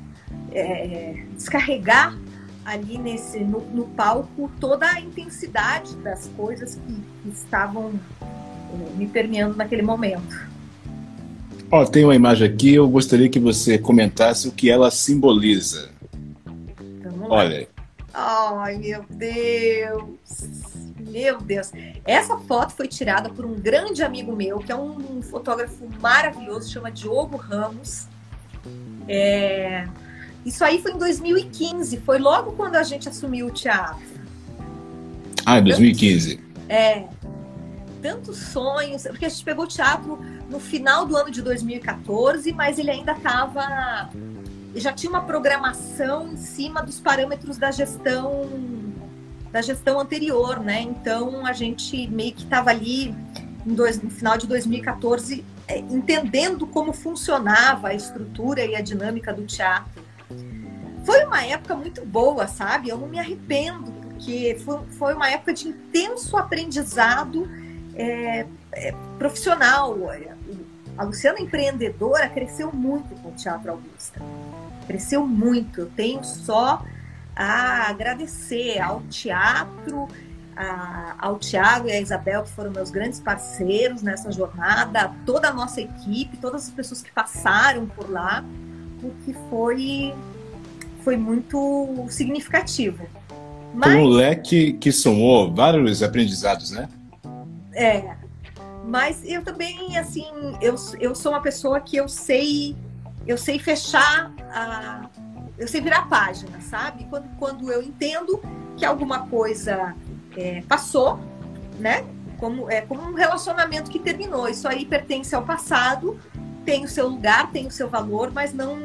é, descarregar ali nesse no, no, palco toda a intensidade das coisas que, que estavam é, me permeando naquele momento. Ó, tem uma imagem aqui, eu gostaria que você comentasse o que ela simboliza. Olha. Ai, meu Deus. Meu Deus. Essa foto foi tirada por um grande amigo meu, que é um fotógrafo maravilhoso, chama Diogo Ramos. É... Isso aí foi em 2015, foi logo quando a gente assumiu o teatro. Ah, em 2015. É. Tantos sonhos, porque a gente pegou o teatro no final do ano de 2014, mas ele ainda estava. Já tinha uma programação em cima dos parâmetros da gestão da gestão anterior, né? Então a gente meio que estava ali dois, no final de 2014 é, entendendo como funcionava a estrutura e a dinâmica do teatro. Foi uma época muito boa, sabe? Eu não me arrependo, porque foi, foi uma época de intenso aprendizado é, é, profissional. A Luciana empreendedora cresceu muito com o Teatro Augusta. Cresceu muito. Eu tenho só a agradecer ao teatro, a, ao Tiago e à Isabel, que foram meus grandes parceiros nessa jornada, toda a nossa equipe, todas as pessoas que passaram por lá, porque foi, foi muito significativo. Mas, um leque que somou vários aprendizados, né? É. Mas eu também, assim, eu, eu sou uma pessoa que eu sei, eu sei fechar a, eu sei virar página, sabe? Quando, quando eu entendo que alguma coisa é, passou, né? Como, é, como um relacionamento que terminou. Isso aí pertence ao passado, tem o seu lugar, tem o seu valor, mas não,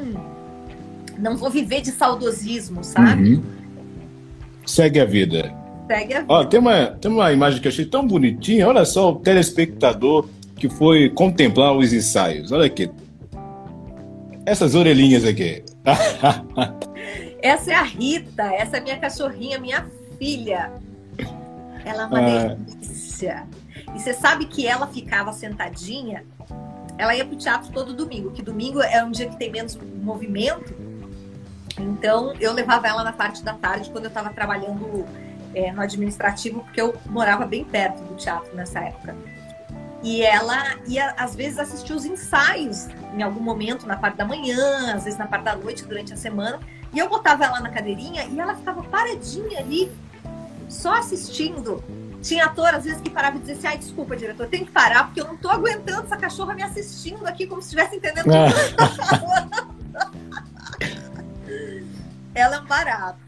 não vou viver de saudosismo, sabe? Uhum. Segue a vida. Segue a vida. Ó, tem, uma, tem uma imagem que eu achei tão bonitinha. Olha só o telespectador que foi contemplar os ensaios. Olha aqui. Essas orelhinhas aqui. essa é a Rita, essa é minha cachorrinha, minha filha. Ela é uma ah. delícia. E você sabe que ela ficava sentadinha, ela ia pro teatro todo domingo, que domingo é um dia que tem menos movimento. Então eu levava ela na parte da tarde quando eu estava trabalhando é, no administrativo, porque eu morava bem perto do teatro nessa época. E ela ia, às vezes, assistir os ensaios em algum momento, na parte da manhã, às vezes na parte da noite, durante a semana. E eu botava ela na cadeirinha e ela ficava paradinha ali, só assistindo. Tinha ator, às vezes, que parava e dizia assim: ai, desculpa, diretor, tem que parar, porque eu não tô aguentando essa cachorra me assistindo aqui como se estivesse entendendo tudo eu tô falando. ela é um barato.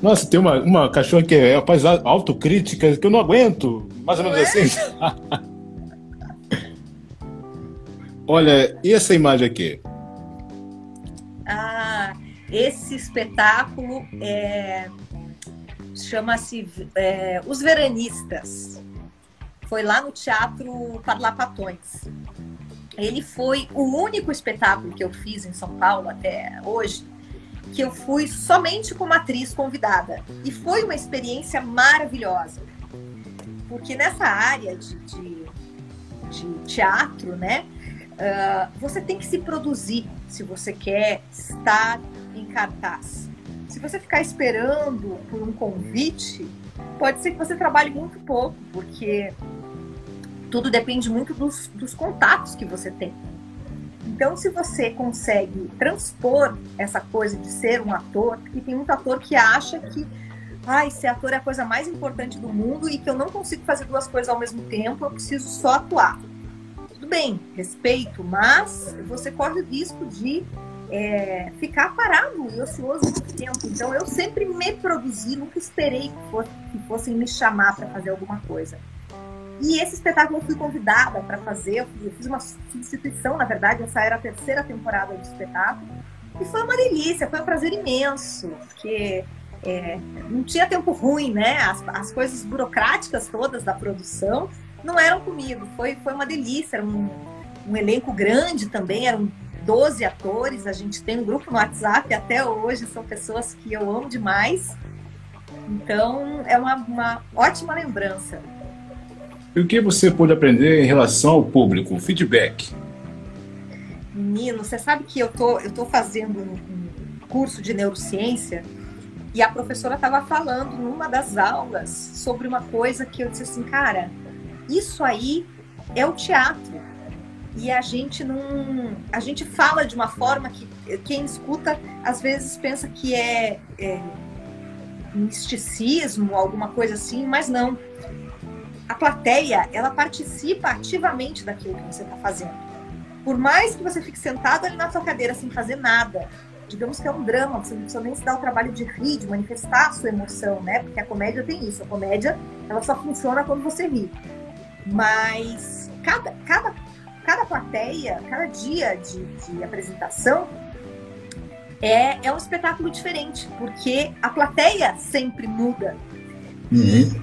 Nossa, tem uma, uma cachorra que é, faz autocrítica que eu não aguento, mais ou menos é? assim. Olha, e essa imagem aqui? Ah, esse espetáculo é, chama-se é, Os Veranistas. Foi lá no Teatro Parlapatões. Ele foi o único espetáculo que eu fiz em São Paulo até hoje que eu fui somente como atriz convidada. E foi uma experiência maravilhosa. Porque nessa área de, de, de teatro, né? Uh, você tem que se produzir se você quer estar em cartaz. Se você ficar esperando por um convite, pode ser que você trabalhe muito pouco, porque tudo depende muito dos, dos contatos que você tem. Então, se você consegue transpor essa coisa de ser um ator, porque tem muito ator que acha que ai, ser ator é a coisa mais importante do mundo e que eu não consigo fazer duas coisas ao mesmo tempo, eu preciso só atuar tudo bem, respeito, mas você corre o risco de é, ficar parado e ocioso muito tempo. Então eu sempre me produzi, nunca esperei que, fosse, que fossem me chamar para fazer alguma coisa. E esse espetáculo eu fui convidada para fazer, eu fiz uma substituição, na verdade, essa era a terceira temporada do espetáculo. E foi uma delícia, foi um prazer imenso, porque é, não tinha tempo ruim, né? As, as coisas burocráticas todas da produção não eram comigo. Foi, foi uma delícia, era um, um elenco grande também, eram 12 atores, a gente tem um grupo no WhatsApp até hoje, são pessoas que eu amo demais. Então, é uma, uma ótima lembrança. E o que você pôde aprender em relação ao público, feedback? Menino, você sabe que eu tô, eu tô fazendo um curso de neurociência e a professora estava falando numa das aulas sobre uma coisa que eu disse assim, cara, isso aí é o teatro. E a gente não. A gente fala de uma forma que quem escuta às vezes pensa que é, é misticismo, alguma coisa assim, mas não. A plateia, ela participa ativamente daquilo que você está fazendo. Por mais que você fique sentado ali na sua cadeira sem fazer nada, digamos que é um drama, você não precisa nem se dar o trabalho de rir, de manifestar a sua emoção, né? Porque a comédia tem isso, a comédia ela só funciona quando você ri. Mas cada, cada, cada plateia, cada dia de, de apresentação é, é um espetáculo diferente, porque a plateia sempre muda. Uhum. E,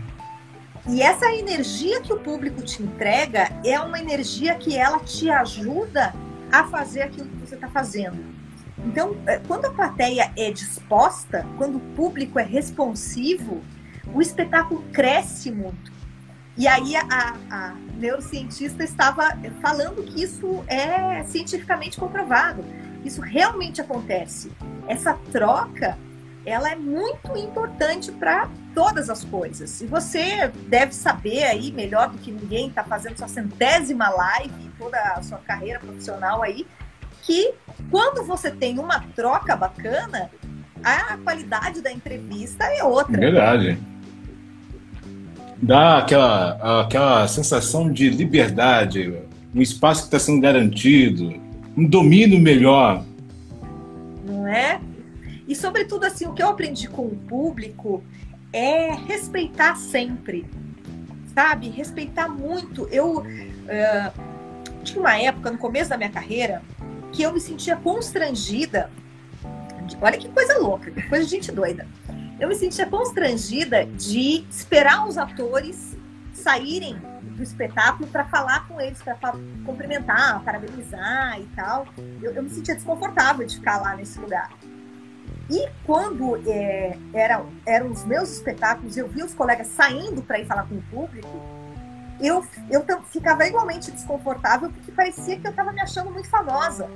e essa energia que o público te entrega é uma energia que ela te ajuda a fazer aquilo que você está fazendo. Então, é, quando a plateia é disposta, quando o público é responsivo, o espetáculo cresce muito. E aí a, a, neurocientista estava falando que isso é cientificamente comprovado. Isso realmente acontece. Essa troca, ela é muito importante para todas as coisas. E você deve saber aí melhor do que ninguém, está fazendo sua centésima live, toda a sua carreira profissional aí, que quando você tem uma troca bacana, a qualidade da entrevista é outra. Verdade dá aquela, aquela sensação de liberdade, um espaço que está sendo garantido, um domínio melhor. Não é? E, sobretudo, assim, o que eu aprendi com o público é respeitar sempre, sabe? Respeitar muito. Eu uh, tinha uma época, no começo da minha carreira, que eu me sentia constrangida. Olha que coisa louca, que coisa de gente doida eu me sentia constrangida de esperar os atores saírem do espetáculo para falar com eles, para cumprimentar, parabenizar e tal. Eu, eu, me sentia desconfortável de ficar lá nesse lugar. E quando é, era, eram os meus espetáculos, eu via os colegas saindo para ir falar com o público, eu, eu ficava igualmente desconfortável porque parecia que eu estava me achando muito famosa,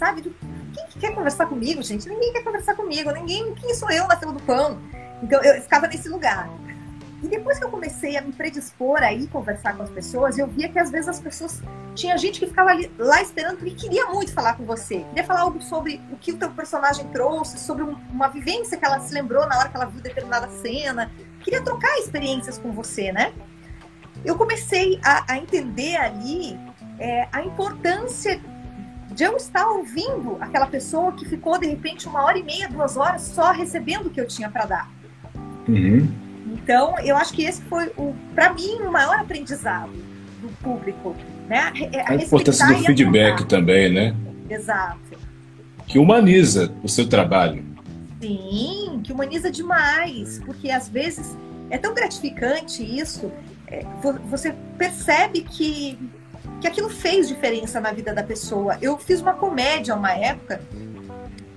sabe? Quem que quer conversar comigo, gente? Ninguém quer conversar comigo, ninguém. Quem sou eu na fila do pão? Então eu ficava nesse lugar. E depois que eu comecei a me predispor a ir conversar com as pessoas, eu via que às vezes as pessoas. Tinha gente que ficava ali, lá esperando e queria muito falar com você. Queria falar algo sobre o que o teu personagem trouxe, sobre uma vivência que ela se lembrou na hora que ela viu determinada cena. Queria trocar experiências com você, né? Eu comecei a, a entender ali é, a importância de eu estar ouvindo aquela pessoa que ficou de repente uma hora e meia, duas horas só recebendo o que eu tinha para dar. Uhum. Então, eu acho que esse foi, o, para mim, o maior aprendizado do público. Né? A, a importância do feedback também, né? Exato. Que humaniza o seu trabalho. Sim, que humaniza demais, porque às vezes é tão gratificante isso. É, você percebe que que aquilo fez diferença na vida da pessoa. Eu fiz uma comédia uma época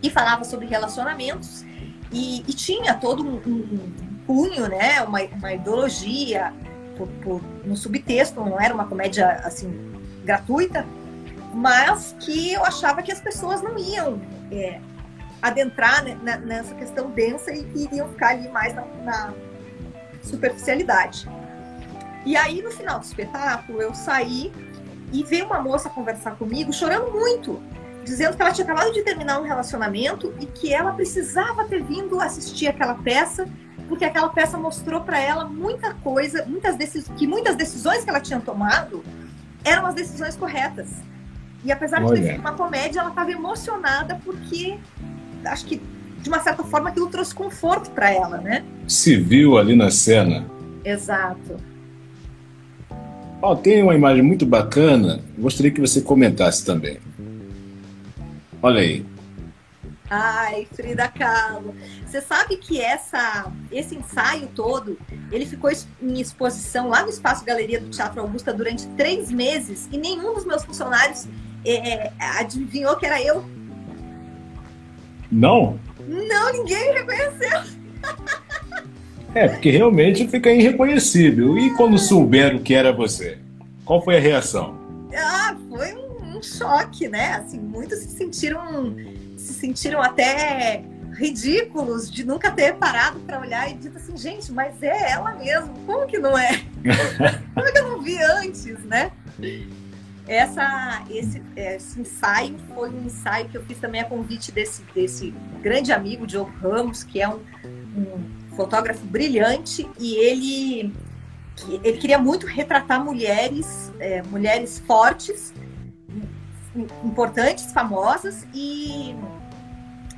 e falava sobre relacionamentos e, e tinha todo um, um, né, uma, uma ideologia por, por, no subtexto, não era uma comédia assim gratuita, mas que eu achava que as pessoas não iam é, adentrar né, nessa questão densa e iriam ficar ali mais na, na superficialidade. E aí, no final do espetáculo, eu saí e veio uma moça conversar comigo chorando muito, dizendo que ela tinha acabado de terminar um relacionamento e que ela precisava ter vindo assistir aquela peça porque aquela peça mostrou para ela muita coisa, muitas decis... que muitas decisões que ela tinha tomado eram as decisões corretas. E apesar Olha. de ter sido uma comédia, ela estava emocionada porque acho que de uma certa forma aquilo trouxe conforto para ela, né? Se viu ali na cena. Exato. Oh, tem uma imagem muito bacana, gostaria que você comentasse também. Olha aí. Ai, Frida Kahlo. Você sabe que essa, esse ensaio todo, ele ficou em exposição lá no Espaço Galeria do Teatro Augusta durante três meses e nenhum dos meus funcionários é, adivinhou que era eu. Não? Não, ninguém reconheceu. É, porque realmente fica irreconhecível. E quando souberam que era você? Qual foi a reação? Ah, foi um, um choque, né? Assim, muitos se sentiram se sentiram até ridículos de nunca ter parado para olhar e dito assim, gente, mas é ela mesmo, como que não é? como que eu não vi antes, né? Essa, esse, esse ensaio foi um ensaio que eu fiz também a convite desse, desse grande amigo, Diogo Ramos, que é um, um fotógrafo brilhante, e ele, ele queria muito retratar mulheres, é, mulheres fortes, importantes, famosas, e,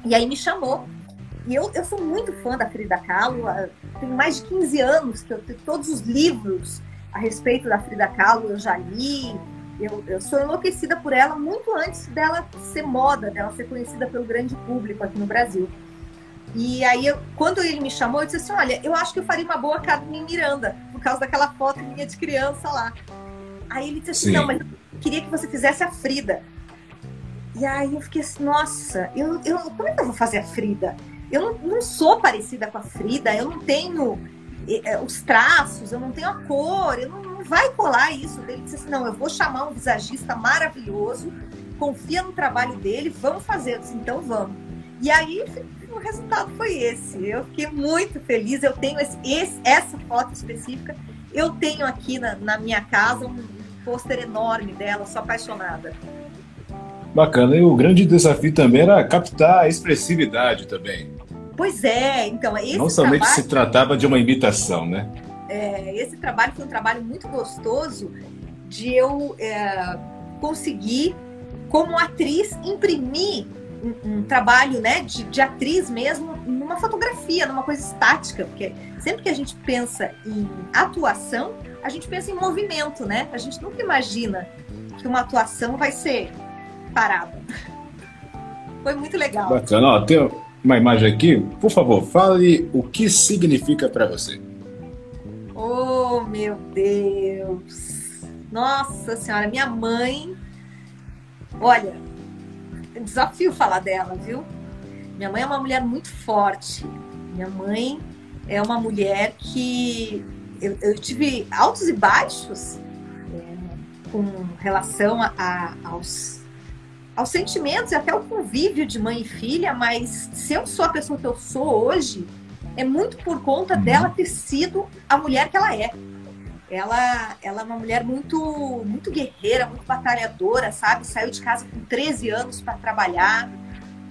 e aí me chamou. E eu, eu sou muito fã da Frida Kahlo, tem mais de 15 anos que eu tenho todos os livros a respeito da Frida Kahlo, eu já li, eu, eu sou enlouquecida por ela muito antes dela ser moda, dela ser conhecida pelo grande público aqui no Brasil. E aí, eu, quando ele me chamou, eu disse assim: Olha, eu acho que eu faria uma boa Carmen Miranda, por causa daquela foto minha de criança lá. Aí ele disse assim: Sim. Não, mas queria que você fizesse a Frida. E aí eu fiquei assim, nossa, eu, eu, como é que eu vou fazer a Frida? Eu não, não sou parecida com a Frida, eu não tenho é, os traços, eu não tenho a cor, eu não, não vai colar isso. Ele disse assim, não, eu vou chamar um visagista maravilhoso, confia no trabalho dele, vamos fazer. Eu disse, então vamos. E aí o resultado foi esse. Eu fiquei muito feliz. Eu tenho esse, esse, essa foto específica. Eu tenho aqui na, na minha casa um pôster enorme dela, sou apaixonada. Bacana. E o grande desafio também era captar a expressividade também. Pois é, então esse Não somente trabalho, se tratava de uma imitação, né? É, esse trabalho foi um trabalho muito gostoso de eu é, conseguir, como atriz, imprimir um, um trabalho né, de, de, atriz mesmo numa fotografia, numa coisa estática, porque sempre que a gente pensa em atuação, a gente pensa em movimento, né? A gente nunca imagina que uma atuação vai ser parada. Foi muito legal. Bacana. Ó, tem uma imagem aqui. Por favor, fale o que significa para você. Oh, meu Deus. Nossa Senhora, minha mãe. Olha, desafio falar dela, viu? Minha mãe é uma mulher muito forte. Minha mãe é uma mulher que eu, eu tive altos e baixos é, com relação a, a, aos, aos sentimentos e até o convívio de mãe e filha, mas se eu sou a pessoa que eu sou hoje, é muito por conta uhum. dela ter sido a mulher que ela é. Ela, ela é uma mulher muito, muito guerreira, muito batalhadora, sabe? Saiu de casa com 13 anos para trabalhar,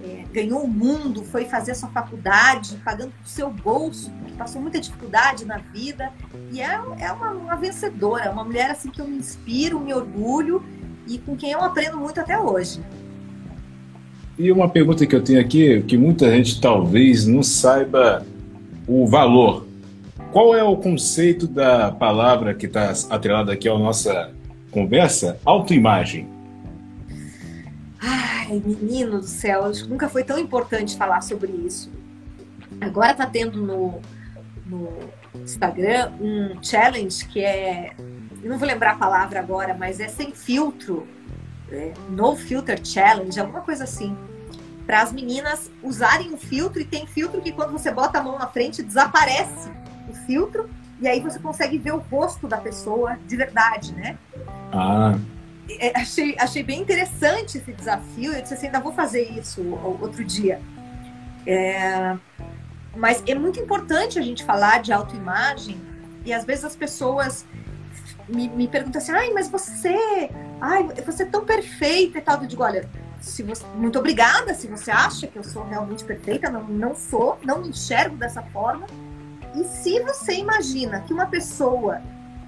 é, ganhou o mundo, foi fazer sua faculdade, pagando o seu bolso, passou muita dificuldade na vida. E é, é uma, uma vencedora, uma mulher assim que eu me inspiro, me orgulho e com quem eu aprendo muito até hoje. E uma pergunta que eu tenho aqui, que muita gente talvez não saiba o valor. Qual é o conceito da palavra que está atrelada aqui à nossa conversa? Autoimagem. Ai, menino do céu, acho que nunca foi tão importante falar sobre isso. Agora está tendo no, no Instagram um challenge que é. Eu não vou lembrar a palavra agora, mas é sem filtro. É, no Filter Challenge, alguma coisa assim. Para as meninas usarem o filtro, e tem filtro que quando você bota a mão na frente desaparece o filtro, e aí você consegue ver o rosto da pessoa de verdade, né? Ah. É, achei, achei bem interessante esse desafio. Eu disse assim: ainda vou fazer isso outro dia. É, mas é muito importante a gente falar de autoimagem e às vezes as pessoas me, me perguntam assim, ai, mas você, ai, você é tão perfeita e tal. Eu digo, olha, se você, muito obrigada se você acha que eu sou realmente perfeita, não, não sou, não me enxergo dessa forma. E se você imagina que uma pessoa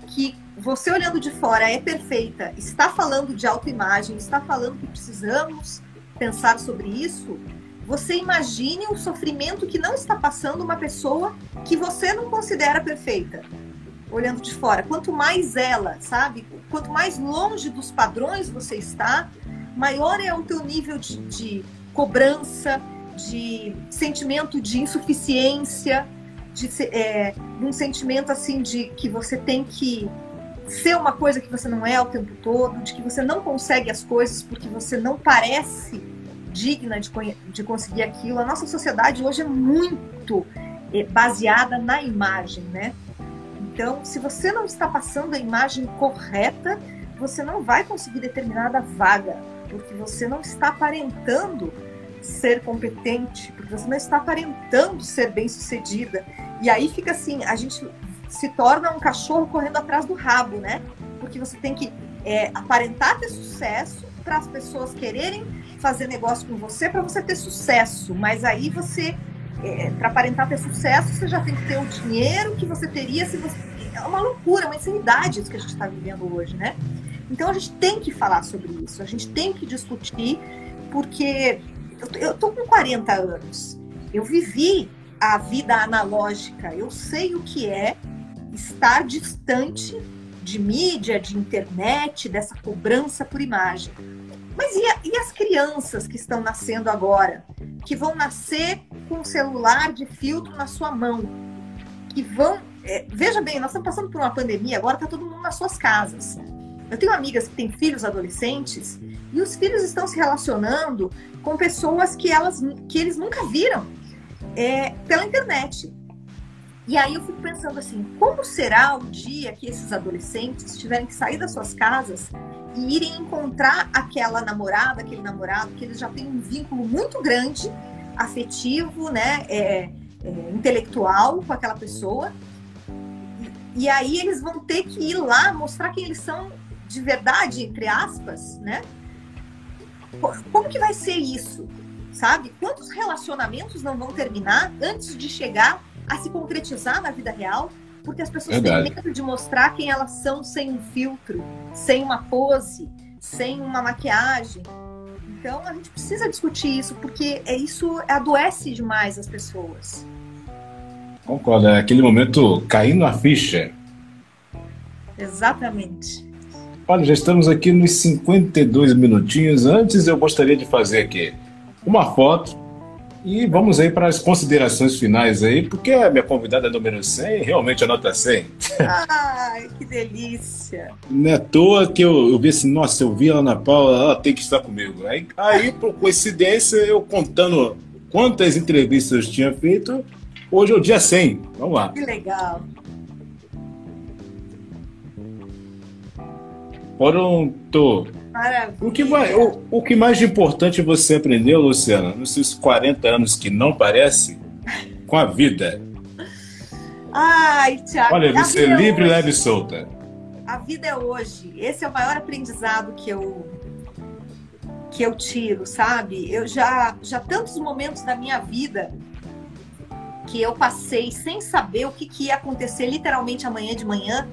que você olhando de fora é perfeita, está falando de autoimagem, está falando que precisamos pensar sobre isso, você imagine o sofrimento que não está passando uma pessoa que você não considera perfeita, olhando de fora. Quanto mais ela, sabe? Quanto mais longe dos padrões você está, maior é o teu nível de, de cobrança, de sentimento de insuficiência, de, é, um sentimento assim de que você tem que ser uma coisa que você não é o tempo todo, de que você não consegue as coisas porque você não parece digna de, de conseguir aquilo. A nossa sociedade hoje é muito é, baseada na imagem, né? Então, se você não está passando a imagem correta, você não vai conseguir determinada vaga, porque você não está aparentando ser competente, porque você não está aparentando ser bem-sucedida. E aí fica assim, a gente se torna um cachorro correndo atrás do rabo, né? Porque você tem que é, aparentar ter sucesso para as pessoas quererem fazer negócio com você para você ter sucesso. Mas aí você, é, para aparentar ter sucesso, você já tem que ter o dinheiro que você teria se você. É uma loucura, uma insanidade isso que a gente está vivendo hoje, né? Então a gente tem que falar sobre isso, a gente tem que discutir, porque eu tô com 40 anos, eu vivi a vida analógica, eu sei o que é estar distante de mídia, de internet, dessa cobrança por imagem. Mas e, a, e, as crianças que estão nascendo agora? Que vão nascer com um celular de filtro na sua mão? Que vão. É, veja bem, nós estamos passando por uma pandemia, agora está todo mundo nas suas casas. Eu tenho amigas que têm filhos adolescentes e os filhos estão se relacionando com pessoas que, elas, que eles nunca viram é, pela internet. E aí eu fico pensando assim, como será o dia que esses adolescentes tiverem que sair das suas casas e irem encontrar aquela namorada, aquele namorado, que eles já têm um vínculo muito grande, afetivo, né, é, é, intelectual com aquela pessoa. E, e aí eles vão ter que ir lá mostrar quem eles são de verdade, entre aspas, né? Como que vai ser isso? Sabe? Quantos relacionamentos não vão terminar antes de chegar a se concretizar na vida real, porque as pessoas Verdade. têm medo de mostrar quem elas são sem um filtro, sem uma pose, sem uma maquiagem. Então a gente precisa discutir isso, porque é isso adoece demais as pessoas. Concordo, é aquele momento caindo a ficha. Exatamente. Olha, já estamos aqui nos 52 minutinhos. Antes eu gostaria de fazer aqui uma foto e vamos aí para as considerações finais aí, porque a minha convidada número 100 realmente anota 100. Ai, que delícia! Não é à toa que eu, eu vi assim, nossa, eu vi a Ana Paula, ela tem que estar comigo. Aí, aí por coincidência, eu contando quantas entrevistas eu tinha feito, hoje é o dia 100. Vamos lá. Que legal! Pronto! Maravilha. O que, mais, o, o que mais de importante você aprendeu, Luciana, nos seus 40 anos que não parece, com a vida? Ai, Tiago. Olha, você é livre, hoje. leve e solta. A vida é hoje. Esse é o maior aprendizado que eu que eu tiro, sabe? Eu já já tantos momentos da minha vida que eu passei sem saber o que, que ia acontecer literalmente amanhã de manhã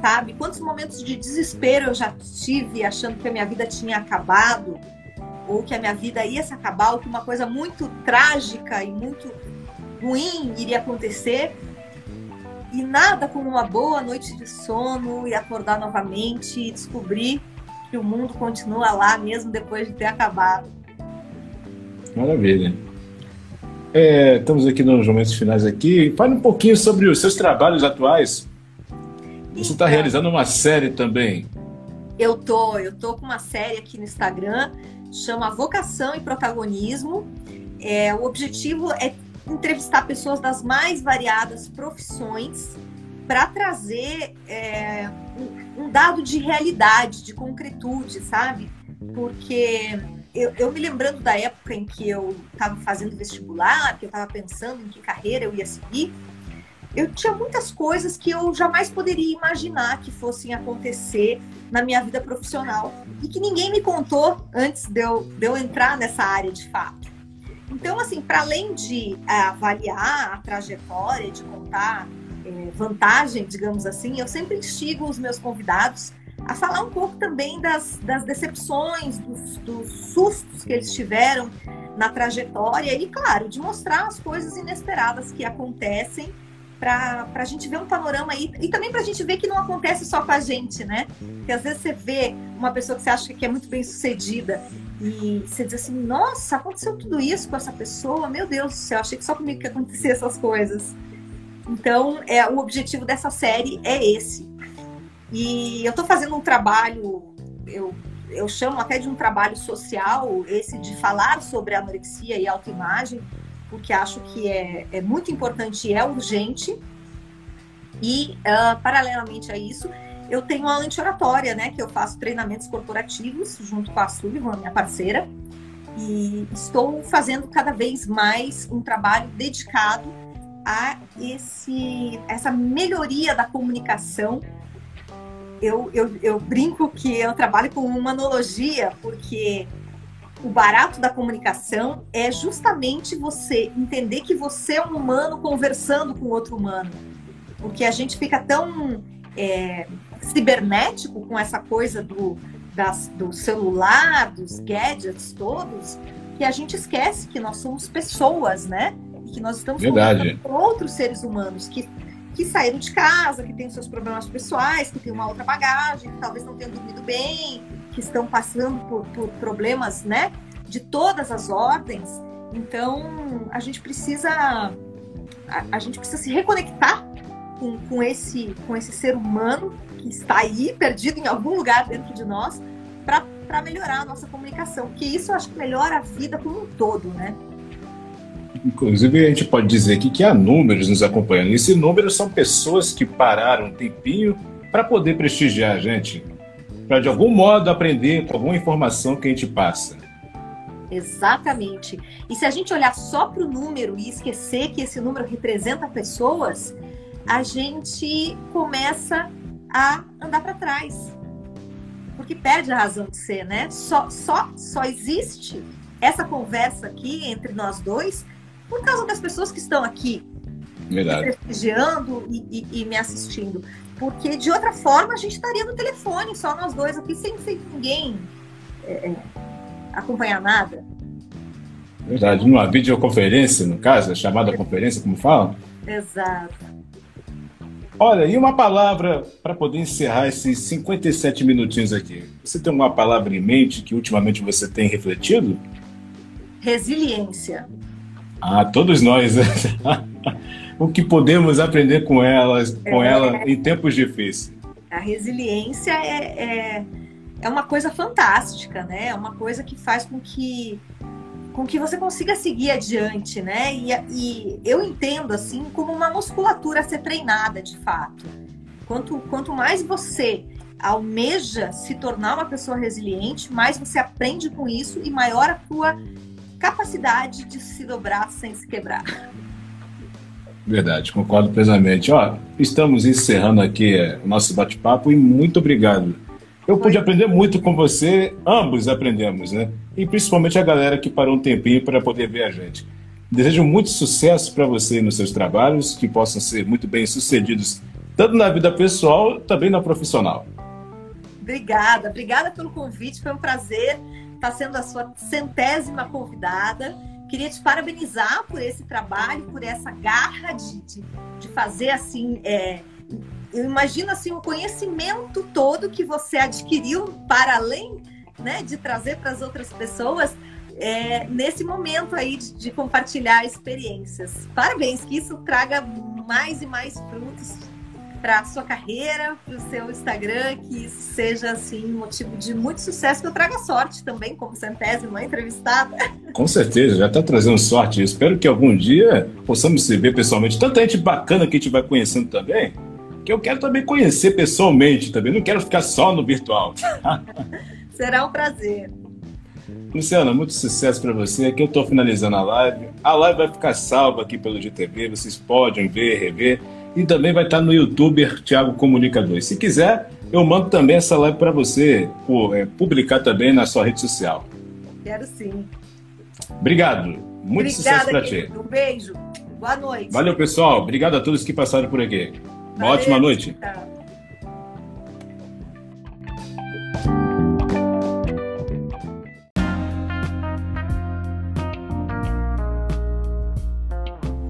sabe? Quantos momentos de desespero eu já tive achando que a minha vida tinha acabado, ou que a minha vida ia se acabar, ou que uma coisa muito trágica e muito ruim iria acontecer. E nada como uma boa noite de sono e acordar novamente e descobrir que o mundo continua lá mesmo depois de ter acabado. Maravilha. É, estamos aqui nos momentos finais aqui. Fale um pouquinho sobre os seus trabalhos atuais. Você está realizando uma série também. Eu tô, eu tô com uma série aqui no Instagram, chama Vocação e Protagonismo. É, o objetivo é entrevistar pessoas das mais variadas profissões para trazer é, um, um, dado de realidade, de concretude, sabe? Porque eu, eu, me lembrando da época em que eu estava fazendo vestibular, que eu estava pensando em que carreira eu ia seguir, eu tinha muitas coisas que eu jamais poderia imaginar que fossem acontecer na minha vida profissional e que ninguém me contou antes de eu, de eu entrar nessa área de fato. Então, assim, para além de é, avaliar a trajetória, de contar é, vantagem, digamos assim, eu sempre instigo os meus convidados a falar um pouco também das, das decepções, dos, dos sustos que eles tiveram na trajetória e, claro, de mostrar as coisas inesperadas que acontecem para a gente ver um panorama aí e também para a gente ver que não acontece só com a gente, né? Porque às vezes você vê uma pessoa que você acha que é muito bem sucedida e você diz assim, nossa, aconteceu tudo isso com essa pessoa, meu Deus do céu, achei que só comigo que acontecia essas coisas. Então, é, o objetivo dessa série é esse. E eu estou fazendo um trabalho, eu, eu chamo até de um trabalho social, esse de falar sobre anorexia e autoimagem, porque acho que é, é muito importante e é urgente. E, uh, paralelamente a isso, eu tenho a anti-oratória, né? Que eu faço treinamentos corporativos junto com a Sullivan, minha parceira. E estou fazendo cada vez mais um trabalho dedicado a esse, essa melhoria da comunicação. Eu, eu, eu brinco que eu trabalho com uma analogia, porque o barato da comunicação é justamente você entender que você é um humano conversando com outro humano. Porque a gente fica tão é, cibernético com essa coisa do, das, do celular, dos gadgets todos, que a gente esquece que nós somos pessoas, né? E que nós estamos Verdade. com outros seres humanos que, que saíram de casa, que têm seus problemas pessoais, que têm uma outra bagagem, que talvez não tenham dormido bem, que estão passando por, por problemas, né? De todas as ordens. Então, a gente precisa a, a gente precisa se reconectar com, com, esse, com esse ser humano que está aí, perdido em algum lugar dentro de nós, para melhorar a nossa comunicação. Porque isso eu acho que melhora a vida como um todo, né? Inclusive, a gente pode dizer aqui que há números nos acompanhando. Esse número são pessoas que pararam um tempinho para poder prestigiar a gente, para de algum modo aprender com alguma informação que a gente passa. Exatamente. E se a gente olhar só para o número e esquecer que esse número representa pessoas, a gente começa a andar para trás. Porque perde a razão de ser, né? Só, só, só existe essa conversa aqui entre nós dois por causa das pessoas que estão aqui Verdade. me prestigiando e, e, e, me assistindo. Porque de outra forma a gente estaria no telefone, só nós dois aqui, sem, sem ninguém é, é acompanhar nada. Verdade, numa videoconferência, no caso, chamada conferência, como fala? Exato. Olha, e uma palavra para poder encerrar esses 57 minutinhos aqui. Você tem uma palavra em mente que ultimamente você tem refletido? Resiliência. Ah, todos nós. O que podemos aprender com elas, com é, ela em tempos difíceis. A resiliência é, é, é uma coisa fantástica, né? É uma coisa que faz com que com que você consiga seguir adiante, né? E, e, eu entendo assim como uma musculatura a ser treinada de fato. Quanto, quanto mais você almeja se tornar uma pessoa resiliente, mais você aprende com isso e maior a tua capacidade de se dobrar sem se quebrar. Verdade, concordo plenamente. Ó, estamos encerrando aqui é, o nosso bate-papo e muito obrigado eu pude aprender muito com você, ambos aprendemos, né? E principalmente a galera que parou um tempinho para poder ver a gente. Desejo muito sucesso para você nos seus trabalhos, que possam ser muito bem sucedidos, tanto na vida pessoal, também na profissional. Obrigada, obrigada pelo convite, foi um prazer estar sendo a sua centésima convidada. Queria te parabenizar por esse trabalho, por essa garra de, de, de fazer assim. É, eu imagino assim o conhecimento todo que você adquiriu para além né, de trazer para as outras pessoas é, nesse momento aí de, de, compartilhar experiências. Parabéns, que isso traga mais e mais frutos para a sua carreira, para o seu Instagram, que isso seja assim motivo de muito sucesso, que eu traga sorte também como centésima entrevistada. Com certeza, já está trazendo sorte. Espero que algum dia possamos se ver pessoalmente. Tanta gente bacana que a gente vai conhecendo também que eu quero também conhecer pessoalmente também, não quero ficar só no virtual. Será um prazer. Luciana, muito sucesso para você. Aqui eu estou finalizando a live. A live vai ficar salva aqui pelo GTV, vocês podem ver, rever. E também vai estar no YouTuber Thiago Comunicador. Se quiser, eu mando também essa live para você é, publicar também na sua rede social. Quero sim. Obrigado. Muito Obrigada, sucesso para ti. Um beijo. Boa noite. Valeu, pessoal. Obrigado a todos que passaram por aqui. Uma Valeu, ótima noite.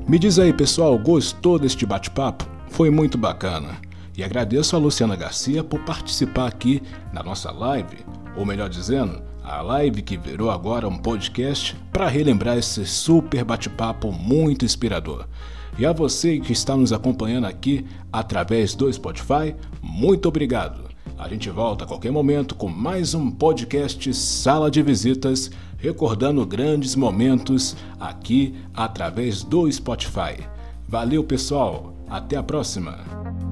Me diz aí, pessoal, gostou deste bate-papo? Foi muito bacana. E agradeço a Luciana Garcia por participar aqui na nossa live, ou melhor dizendo, a live que virou agora um podcast para relembrar esse super bate-papo muito inspirador. E a você que está nos acompanhando aqui através do Spotify, muito obrigado. A gente volta a qualquer momento com mais um podcast Sala de Visitas, recordando grandes momentos aqui através do Spotify. Valeu, pessoal! Até a próxima!